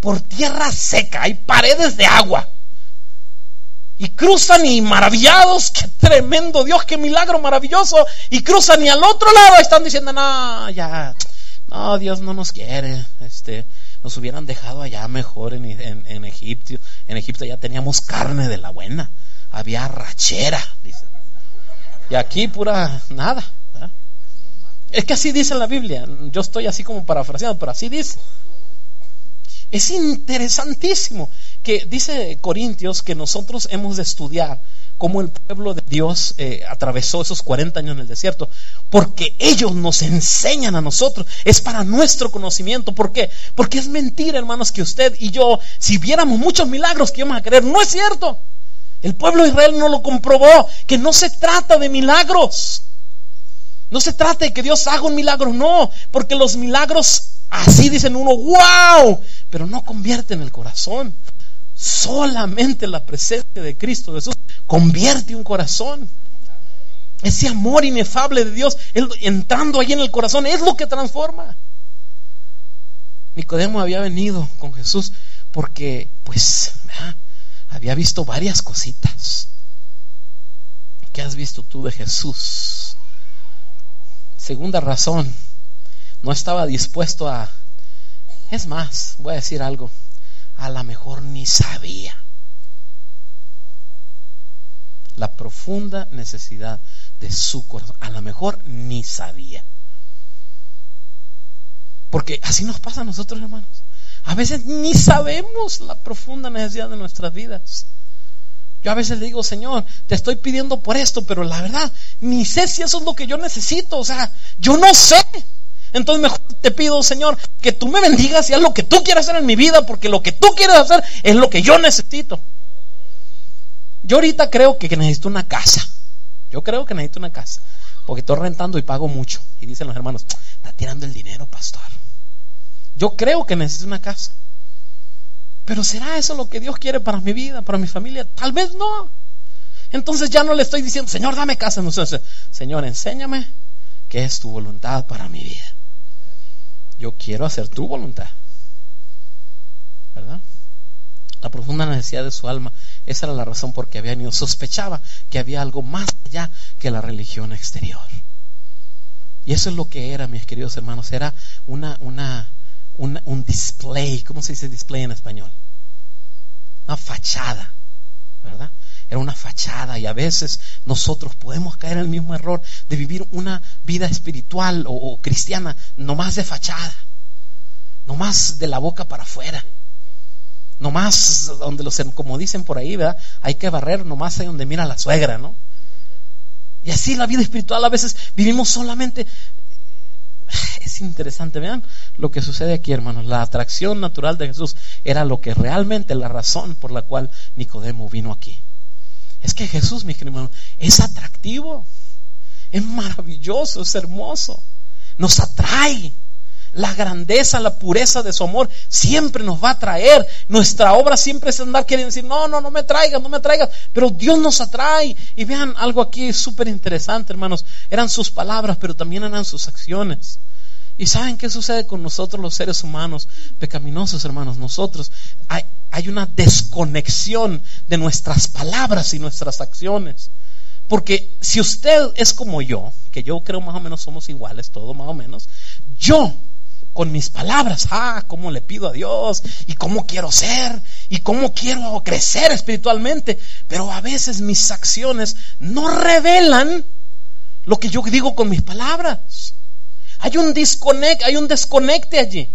por tierra seca, hay paredes de agua. Y cruzan y maravillados, qué tremendo Dios, qué milagro maravilloso. Y cruzan y al otro lado están diciendo, no, ya, no, Dios no nos quiere. Este, nos hubieran dejado allá mejor en, en, Egipto. En Egipto ya teníamos carne de la buena. había rachera, dice. Y aquí pura nada. Es que así dice la Biblia. Yo estoy así como parafraseando, pero así dice. Es interesantísimo que dice Corintios que nosotros hemos de estudiar cómo el pueblo de Dios eh, atravesó esos 40 años en el desierto, porque ellos nos enseñan a nosotros, es para nuestro conocimiento. ¿Por qué? Porque es mentira, hermanos, que usted y yo, si viéramos muchos milagros que íbamos a creer, no es cierto. El pueblo de Israel no lo comprobó, que no se trata de milagros. No se trata de que Dios haga un milagro, no, porque los milagros así dicen uno, wow, pero no convierten el corazón. Solamente la presencia de Cristo Jesús convierte un corazón. Ese amor inefable de Dios entrando ahí en el corazón es lo que transforma. Nicodemo había venido con Jesús porque, pues, había visto varias cositas. ¿Qué has visto tú de Jesús? Segunda razón, no estaba dispuesto a... Es más, voy a decir algo, a lo mejor ni sabía la profunda necesidad de su corazón. A lo mejor ni sabía. Porque así nos pasa a nosotros, hermanos. A veces ni sabemos la profunda necesidad de nuestras vidas. Yo a veces le digo, Señor, te estoy pidiendo por esto, pero la verdad, ni sé si eso es lo que yo necesito. O sea, yo no sé. Entonces mejor te pido, Señor, que tú me bendigas y haz lo que tú quieras hacer en mi vida, porque lo que tú quieres hacer es lo que yo necesito. Yo ahorita creo que necesito una casa. Yo creo que necesito una casa. Porque estoy rentando y pago mucho. Y dicen los hermanos, está tirando el dinero, pastor. Yo creo que necesito una casa. Pero ¿será eso lo que Dios quiere para mi vida, para mi familia? Tal vez no. Entonces ya no le estoy diciendo, Señor, dame casa. No, Señor, enséñame qué es tu voluntad para mi vida. Yo quiero hacer tu voluntad. ¿Verdad? La profunda necesidad de su alma. Esa era la razón por que había venido. Sospechaba que había algo más allá que la religión exterior. Y eso es lo que era, mis queridos hermanos. Era una, una, un display, ¿cómo se dice display en español? Una fachada, ¿verdad? Era una fachada y a veces nosotros podemos caer en el mismo error de vivir una vida espiritual o, o cristiana nomás de fachada, nomás de la boca para afuera. Nomás donde los, como dicen por ahí, ¿verdad? Hay que barrer nomás ahí donde mira la suegra, ¿no? Y así la vida espiritual a veces vivimos solamente es interesante, vean lo que sucede aquí, hermanos. La atracción natural de Jesús era lo que realmente la razón por la cual Nicodemo vino aquí. Es que Jesús, mi hermano, es atractivo, es maravilloso, es hermoso, nos atrae. La grandeza, la pureza de su amor siempre nos va a traer. Nuestra obra siempre es andar queriendo decir, no, no, no me traigas, no me traigas. Pero Dios nos atrae. Y vean algo aquí súper interesante, hermanos. Eran sus palabras, pero también eran sus acciones. ¿Y saben qué sucede con nosotros los seres humanos pecaminosos, hermanos? Nosotros hay una desconexión de nuestras palabras y nuestras acciones. Porque si usted es como yo, que yo creo más o menos somos iguales, todo más o menos, yo con mis palabras, ah, cómo le pido a Dios y cómo quiero ser y cómo quiero crecer espiritualmente, pero a veces mis acciones no revelan lo que yo digo con mis palabras. Hay un disconect, hay un desconecte allí.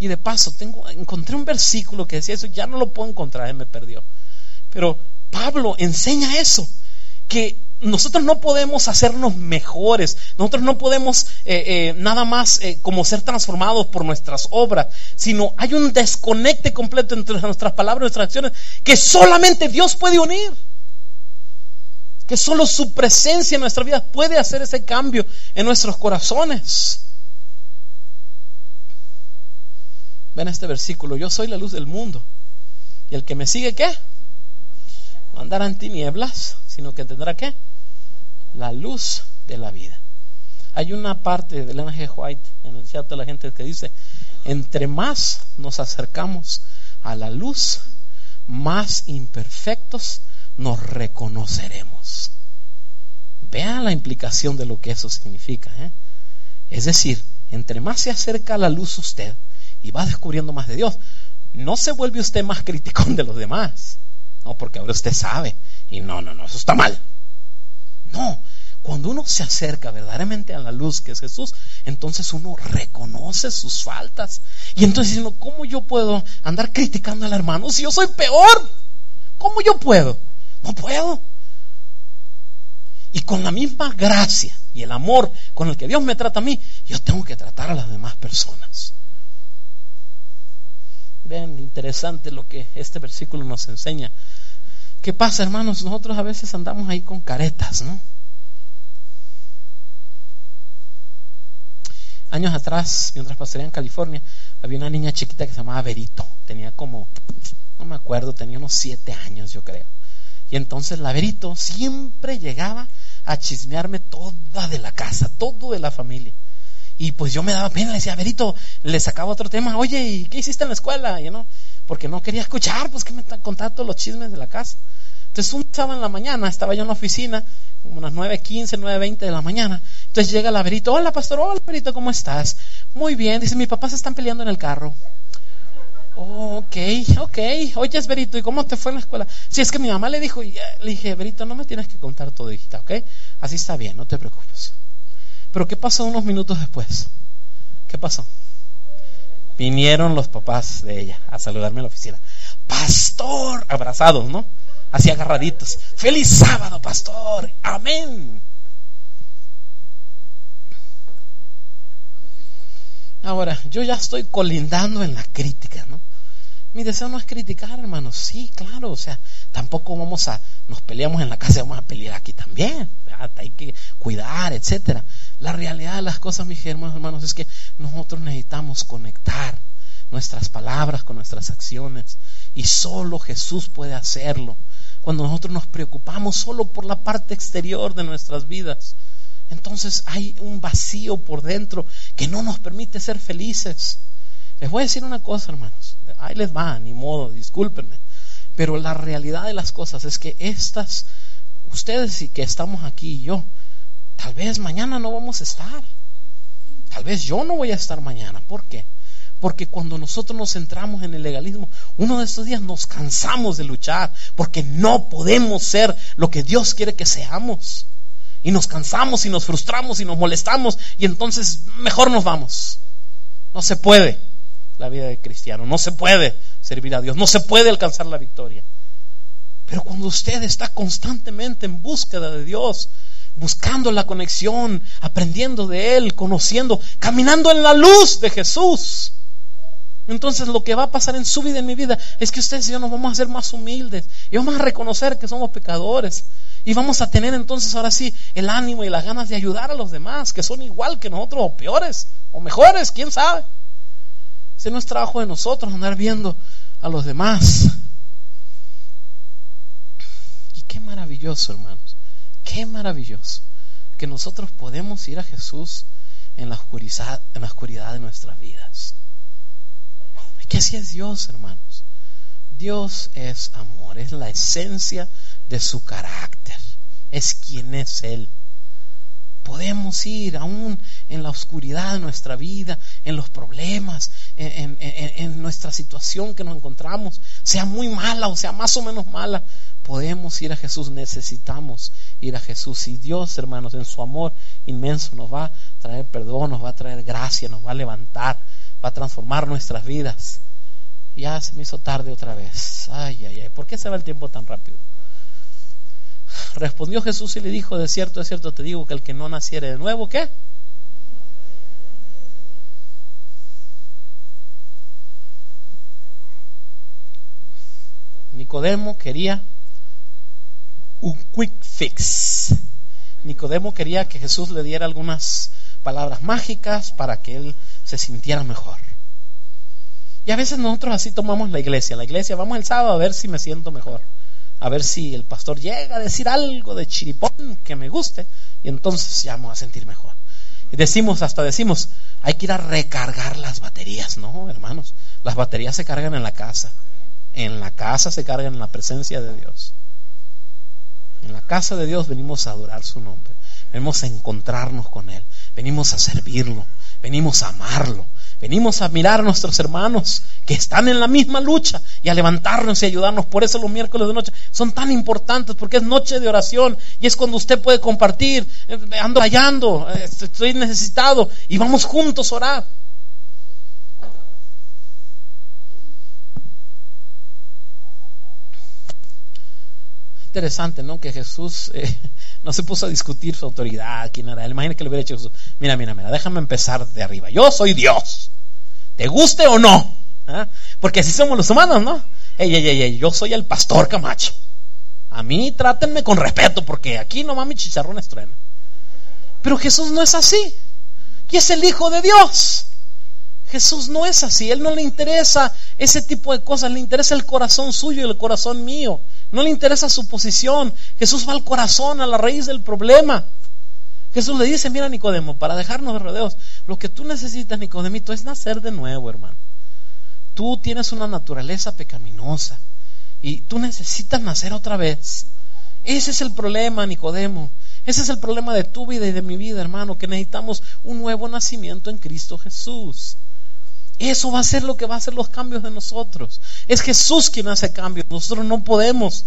Y de paso, tengo, encontré un versículo que decía eso, ya no lo puedo encontrar, me perdió. Pero Pablo enseña eso, que nosotros no podemos hacernos mejores, nosotros no podemos eh, eh, nada más eh, como ser transformados por nuestras obras, sino hay un desconecte completo entre nuestras palabras y nuestras acciones que solamente Dios puede unir que solo su presencia en nuestra vida puede hacer ese cambio en nuestros corazones. Ven este versículo, yo soy la luz del mundo. Y el que me sigue, ¿qué? No andará en tinieblas, sino que tendrá qué? La luz de la vida. Hay una parte de Elena G. White en el chat de la gente que dice, entre más nos acercamos a la luz, más imperfectos nos reconoceremos. Vean la implicación de lo que eso significa. ¿eh? Es decir, entre más se acerca a la luz usted y va descubriendo más de Dios, no se vuelve usted más criticón de los demás. No, porque ahora usted sabe. Y no, no, no, eso está mal. No, cuando uno se acerca verdaderamente a la luz que es Jesús, entonces uno reconoce sus faltas. Y entonces uno, ¿cómo yo puedo andar criticando al hermano si yo soy peor? ¿Cómo yo puedo? No puedo. Y con la misma gracia y el amor con el que Dios me trata a mí, yo tengo que tratar a las demás personas. Ven, interesante lo que este versículo nos enseña. ¿Qué pasa, hermanos? Nosotros a veces andamos ahí con caretas, ¿no? Años atrás, mientras pasaría en California, había una niña chiquita que se llamaba Verito. Tenía como, no me acuerdo, tenía unos siete años, yo creo. Y entonces la Verito siempre llegaba a chismearme toda de la casa, todo de la familia. Y pues yo me daba pena, le decía, Verito, le sacaba otro tema, oye, ¿y qué hiciste en la escuela? No, porque no quería escuchar, pues que me contando todos los chismes de la casa. Entonces un sábado en la mañana, estaba yo en la oficina, como unas 9.15, 9.20 de la mañana. Entonces llega la Verito, hola pastor, hola Verito, ¿cómo estás? Muy bien, dice, mi papá se están peleando en el carro. Oh, ok, ok. Oye, Verito, ¿y cómo te fue en la escuela? Si es que mi mamá le dijo, y le dije, Verito, no me tienes que contar todo, hijita, ¿ok? Así está bien, no te preocupes. Pero ¿qué pasó unos minutos después? ¿Qué pasó? Vinieron los papás de ella a saludarme en la oficina. Pastor, abrazados, ¿no? así agarraditos. Feliz sábado, pastor. Amén. Ahora, yo ya estoy colindando en la crítica, ¿no? Mi deseo no es criticar, hermanos. Sí, claro, o sea, tampoco vamos a, nos peleamos en la casa, vamos a pelear aquí también. Hay que cuidar, etcétera. La realidad de las cosas, mis hermanos, hermanos, es que nosotros necesitamos conectar nuestras palabras con nuestras acciones. Y solo Jesús puede hacerlo cuando nosotros nos preocupamos solo por la parte exterior de nuestras vidas. Entonces hay un vacío por dentro que no nos permite ser felices. Les voy a decir una cosa, hermanos. Ahí les va, ni modo, discúlpenme. Pero la realidad de las cosas es que estas, ustedes y que estamos aquí y yo, tal vez mañana no vamos a estar. Tal vez yo no voy a estar mañana. ¿Por qué? Porque cuando nosotros nos centramos en el legalismo, uno de estos días nos cansamos de luchar, porque no podemos ser lo que Dios quiere que seamos. Y nos cansamos y nos frustramos y nos molestamos y entonces mejor nos vamos. No se puede la vida de cristiano, no se puede servir a Dios, no se puede alcanzar la victoria. Pero cuando usted está constantemente en búsqueda de Dios, buscando la conexión, aprendiendo de Él, conociendo, caminando en la luz de Jesús, entonces lo que va a pasar en su vida en mi vida es que ustedes y yo nos vamos a hacer más humildes y vamos a reconocer que somos pecadores. Y vamos a tener entonces ahora sí el ánimo y las ganas de ayudar a los demás, que son igual que nosotros, o peores, o mejores, quién sabe. Ese no es trabajo de nosotros andar viendo a los demás. Y qué maravilloso, hermanos, qué maravilloso que nosotros podemos ir a Jesús en la oscuridad, en la oscuridad de nuestras vidas. Que así es Dios, hermanos. Dios es amor, es la esencia de su carácter, es quien es Él. Podemos ir aún en la oscuridad de nuestra vida, en los problemas, en, nuestra situación que nos encontramos, sea muy mala o sea más o menos mala, podemos ir a Jesús, necesitamos ir a Jesús. Y Dios, hermanos, en su amor inmenso nos va a traer perdón, nos va a traer gracia, nos va a levantar, va a transformar nuestras vidas. Ya se me hizo tarde otra vez. Ay, ay, ay, ¿por qué se va el tiempo tan rápido? Respondió Jesús y le dijo, de cierto, de cierto te digo que el que no naciere de nuevo, ¿qué? Nicodemo quería un quick fix. Nicodemo quería que Jesús le diera algunas palabras mágicas para que él se sintiera mejor. Y a veces nosotros así tomamos la iglesia. La iglesia, vamos el sábado a ver si me siento mejor. A ver si el pastor llega a decir algo de chiripón que me guste. Y entonces ya vamos a sentir mejor. Y decimos, hasta decimos, hay que ir a recargar las baterías. No, hermanos, las baterías se cargan en la casa. En la casa se cargan en la presencia de Dios. En la casa de Dios venimos a adorar su nombre. Venimos a encontrarnos con Él. Venimos a servirlo. Venimos a amarlo Venimos a mirar a nuestros hermanos que están en la misma lucha y a levantarnos y ayudarnos. Por eso los miércoles de noche son tan importantes porque es noche de oración y es cuando usted puede compartir, eh, ando hallando, eh, estoy necesitado y vamos juntos a orar. Interesante, ¿no? Que Jesús eh, no se puso a discutir su autoridad, quién era. Imagina que le hubiera dicho Jesús, mira, mira, mira, déjame empezar de arriba. Yo soy Dios. ¿Te guste o no? ¿Ah? Porque así somos los humanos, ¿no? Ey, ey, ey, ey, yo soy el pastor Camacho. A mí trátenme con respeto porque aquí nomás mi chicharrón estruena. Pero Jesús no es así. Y es el Hijo de Dios. Jesús no es así. Él no le interesa ese tipo de cosas. Le interesa el corazón suyo y el corazón mío. No le interesa su posición. Jesús va al corazón, a la raíz del problema. Jesús le dice, mira Nicodemo, para dejarnos de rodeos, lo que tú necesitas, Nicodemito, es nacer de nuevo, hermano. Tú tienes una naturaleza pecaminosa y tú necesitas nacer otra vez. Ese es el problema, Nicodemo. Ese es el problema de tu vida y de mi vida, hermano, que necesitamos un nuevo nacimiento en Cristo Jesús. Eso va a ser lo que va a hacer los cambios de nosotros. Es Jesús quien hace cambios. Nosotros no podemos.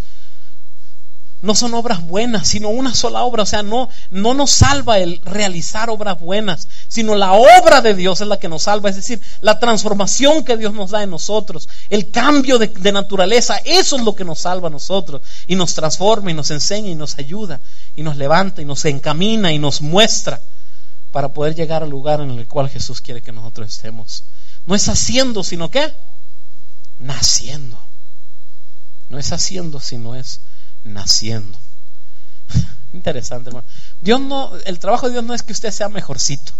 No son obras buenas, sino una sola obra. O sea, no, no nos salva el realizar obras buenas, sino la obra de Dios es la que nos salva. Es decir, la transformación que Dios nos da en nosotros, el cambio de, de naturaleza, eso es lo que nos salva a nosotros. Y nos transforma y nos enseña y nos ayuda y nos levanta y nos encamina y nos muestra para poder llegar al lugar en el cual Jesús quiere que nosotros estemos. No es haciendo, sino que naciendo. No es haciendo, sino es naciendo. Interesante, hermano. Dios no, el trabajo de Dios no es que usted sea mejorcito.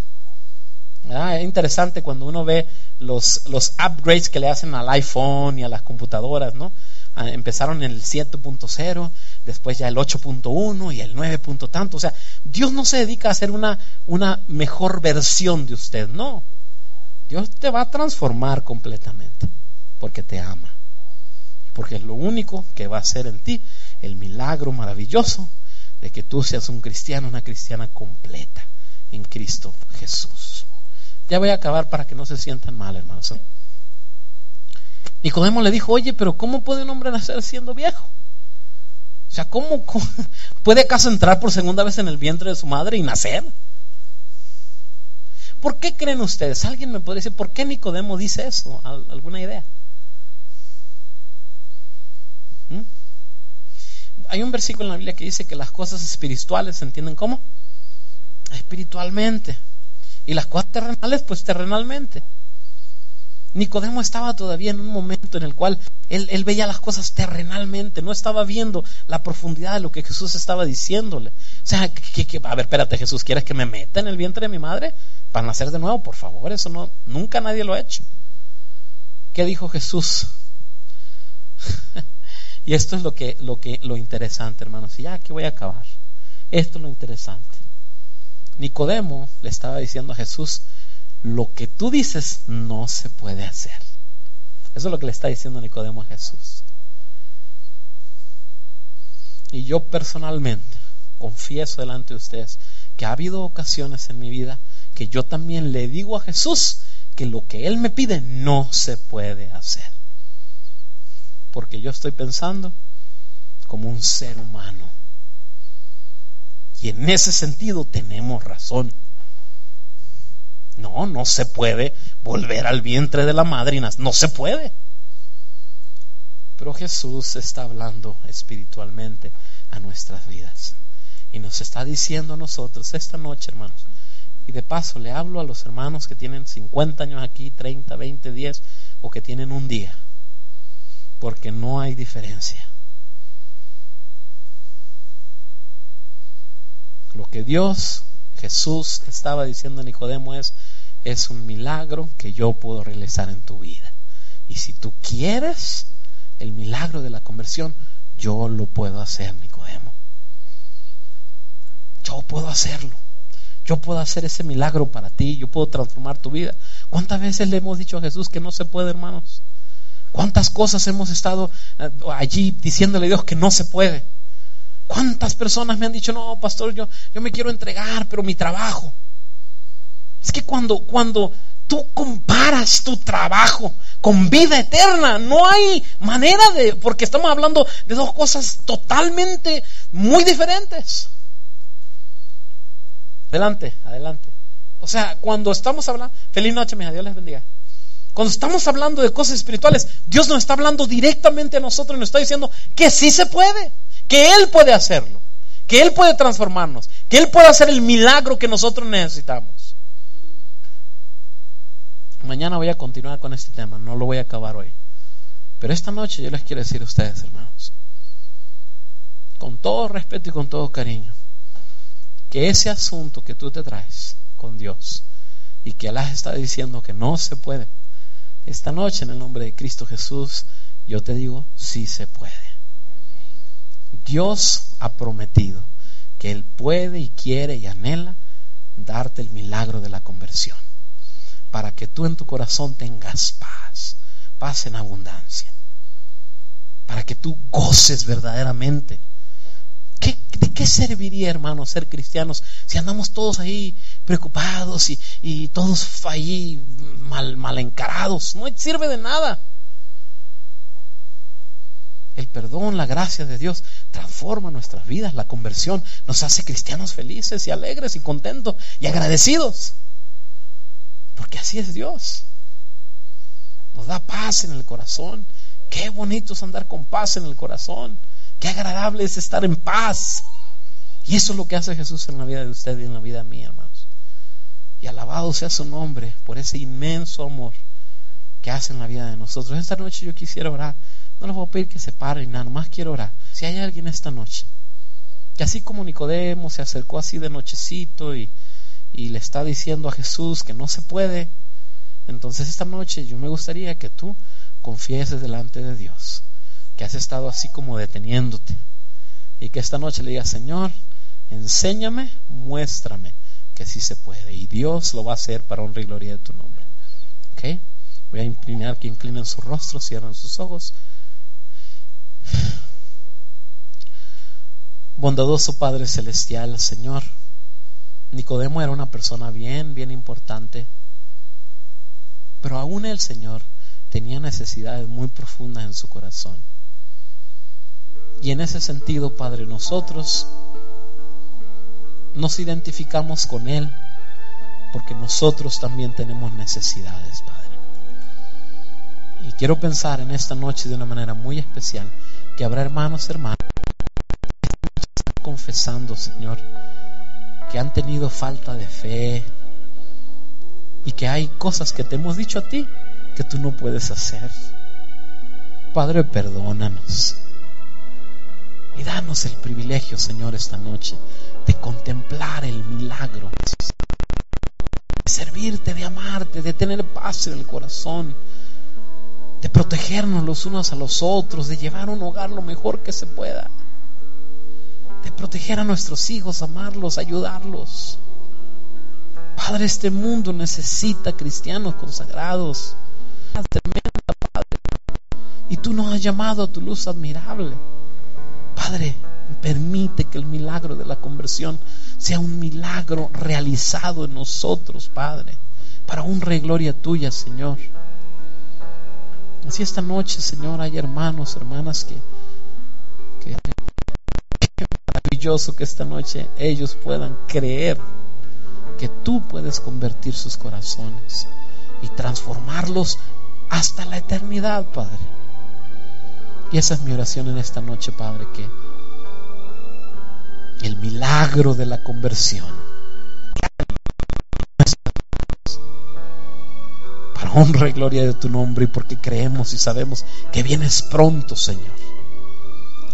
Es interesante cuando uno ve los, los upgrades que le hacen al iPhone y a las computadoras, ¿no? Ah, empezaron en el 7.0, después ya el 8.1 y el 9. tanto. O sea, Dios no se dedica a hacer una, una mejor versión de usted, no. Dios te va a transformar completamente porque te ama. Porque es lo único que va a hacer en ti el milagro maravilloso de que tú seas un cristiano, una cristiana completa en Cristo Jesús. Ya voy a acabar para que no se sientan mal, hermanos. Nicodemo le dijo, oye, pero ¿cómo puede un hombre nacer siendo viejo? O sea, ¿cómo, cómo puede acaso entrar por segunda vez en el vientre de su madre y nacer? ¿Por qué creen ustedes? ¿Alguien me puede decir por qué Nicodemo dice eso? ¿Alguna idea? ¿Mm? Hay un versículo en la Biblia que dice que las cosas espirituales se entienden como espiritualmente y las cosas terrenales pues terrenalmente. Nicodemo estaba todavía en un momento en el cual él, veía las cosas terrenalmente, no estaba viendo la profundidad de lo que Jesús estaba diciéndole. O sea, a ver, espérate Jesús, ¿quieres que me meta en el vientre de mi madre? para nacer de nuevo, por favor, eso no, nunca nadie lo ha hecho. ¿Qué dijo Jesús? y esto es lo que, lo que, lo interesante, hermanos. Y ya que voy a acabar. Esto es lo interesante. Nicodemo le estaba diciendo a Jesús, lo que tú dices no se puede hacer. Eso es lo que le está diciendo Nicodemo a Jesús. Y yo personalmente confieso delante de ustedes que ha habido ocasiones en mi vida que yo también le digo a Jesús que lo que Él me pide no se puede hacer. Porque yo estoy pensando como un ser humano. Y en ese sentido tenemos razón. No, no se puede volver al vientre de la madre. No se puede. Pero Jesús está hablando espiritualmente a nuestras vidas. Y nos está diciendo a nosotros esta noche, hermanos, y de paso le hablo a los hermanos que tienen 50 años aquí, 30, 20, 10 o que tienen un día. Porque no hay diferencia. Lo que Dios, Jesús estaba diciendo a Nicodemo es, es un milagro que yo puedo realizar en tu vida. Y si tú quieres el milagro de la conversión, yo lo puedo hacer, Nicodemo. Yo puedo hacerlo. Yo puedo hacer ese milagro para ti, yo puedo transformar tu vida. ¿Cuántas veces le hemos dicho a Jesús que no se puede, hermanos? ¿Cuántas cosas hemos estado eh, allí diciéndole a Dios que no se puede? ¿Cuántas personas me han dicho, no, pastor, yo, yo me quiero entregar, pero mi trabajo? Es que cuando, cuando tú comparas tu trabajo con vida eterna. No hay manera de, porque estamos hablando de dos cosas totalmente muy diferentes. Adelante, adelante. O sea, cuando estamos hablando, feliz noche, mi Dios les bendiga. Cuando estamos hablando de cosas espirituales, Dios nos está hablando directamente a nosotros y nos está diciendo que sí se puede, que Él puede hacerlo, que Él puede transformarnos, que Él puede hacer el milagro que nosotros necesitamos. Mañana voy a continuar con este tema, no lo voy a acabar hoy. Pero esta noche yo les quiero decir a ustedes, hermanos, con todo respeto y con todo cariño, que ese asunto que tú te traes con Dios y que Allah está diciendo que no se puede, esta noche en el nombre de Cristo Jesús, yo te digo, sí se puede. Dios ha prometido que Él puede y quiere y anhela darte el milagro de la conversión para que tú en tu corazón tengas paz, paz en abundancia, para que tú goces verdaderamente. ¿De qué serviría, hermano, ser cristianos si andamos todos ahí preocupados y, todos ahí mal, mal encarados? No sirve de nada. Perdón, la gracia de Dios transforma nuestras vidas. La conversión nos hace cristianos felices y alegres y contentos y agradecidos. Porque así es Dios. Nos da paz en el corazón. Qué bonito es andar con paz en el corazón. Qué agradable es estar en paz. Y eso es lo que hace Jesús en la vida de usted y en la vida mía, hermanos. Y alabado sea su nombre por ese inmenso amor que hace en la vida de nosotros. Esta noche yo quisiera orar. No les voy a pedir que se paren, nada más quiero orar. Si hay alguien esta noche que así como Nicodemo se acercó así de nochecito y y le está diciendo a Jesús que no se puede, entonces esta noche yo me gustaría que tú confieses delante de Dios que has estado así como deteniéndote y que esta noche le digas, Señor, enséñame, muéstrame que sí se puede y Dios lo va a hacer para honra y gloria de tu nombre. ¿Ok? Voy a inclinar que inclinen su rostro, cierren sus ojos. Bondadoso Padre Celestial, Señor, Nicodemo era una persona bien, bien importante, pero aún el Señor tenía necesidades muy profundas en su corazón. Y en ese sentido, Padre, nosotros nos identificamos con Él porque nosotros también tenemos necesidades, Padre. Y quiero pensar en esta noche de una manera muy especial que habrá hermanos, hermanos, que están confesando, Señor, que han tenido falta de fe y que hay cosas que te hemos dicho a ti que tú no puedes hacer. Padre, perdónanos. Y danos el privilegio, Señor, esta noche de contemplar el milagro, de servirte, de amarte, de tener paz en el corazón, de protegernos los unos a los otros, de llevar un hogar lo mejor que se pueda de proteger a nuestros hijos, amarlos, ayudarlos. Padre, este mundo necesita cristianos consagrados. Y tú nos has llamado a tu luz admirable. Padre, permite que el milagro de la conversión sea un milagro realizado en nosotros, Padre, para y gloria tuya, Señor. Así esta noche, Señor, hay hermanos, hermanas que, que maravilloso que esta noche ellos puedan creer que tú puedes convertir sus corazones y transformarlos hasta la eternidad, Padre. Y esa es mi oración en esta noche, Padre, que el milagro de la conversión honra y gloria de tu nombre y porque creemos y sabemos que vienes pronto, Señor.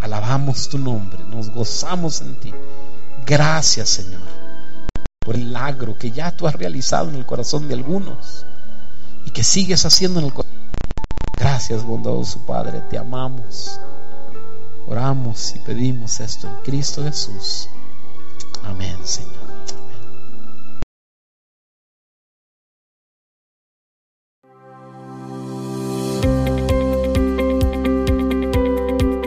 Alabamos tu nombre, nos gozamos en ti. Gracias, Señor, por el milagro que ya tú has realizado en el corazón de algunos y que sigues haciendo en el corazón. Gracias, bondadoso Padre, te amamos. Oramos y pedimos esto en Cristo Jesús. Amén, Señor.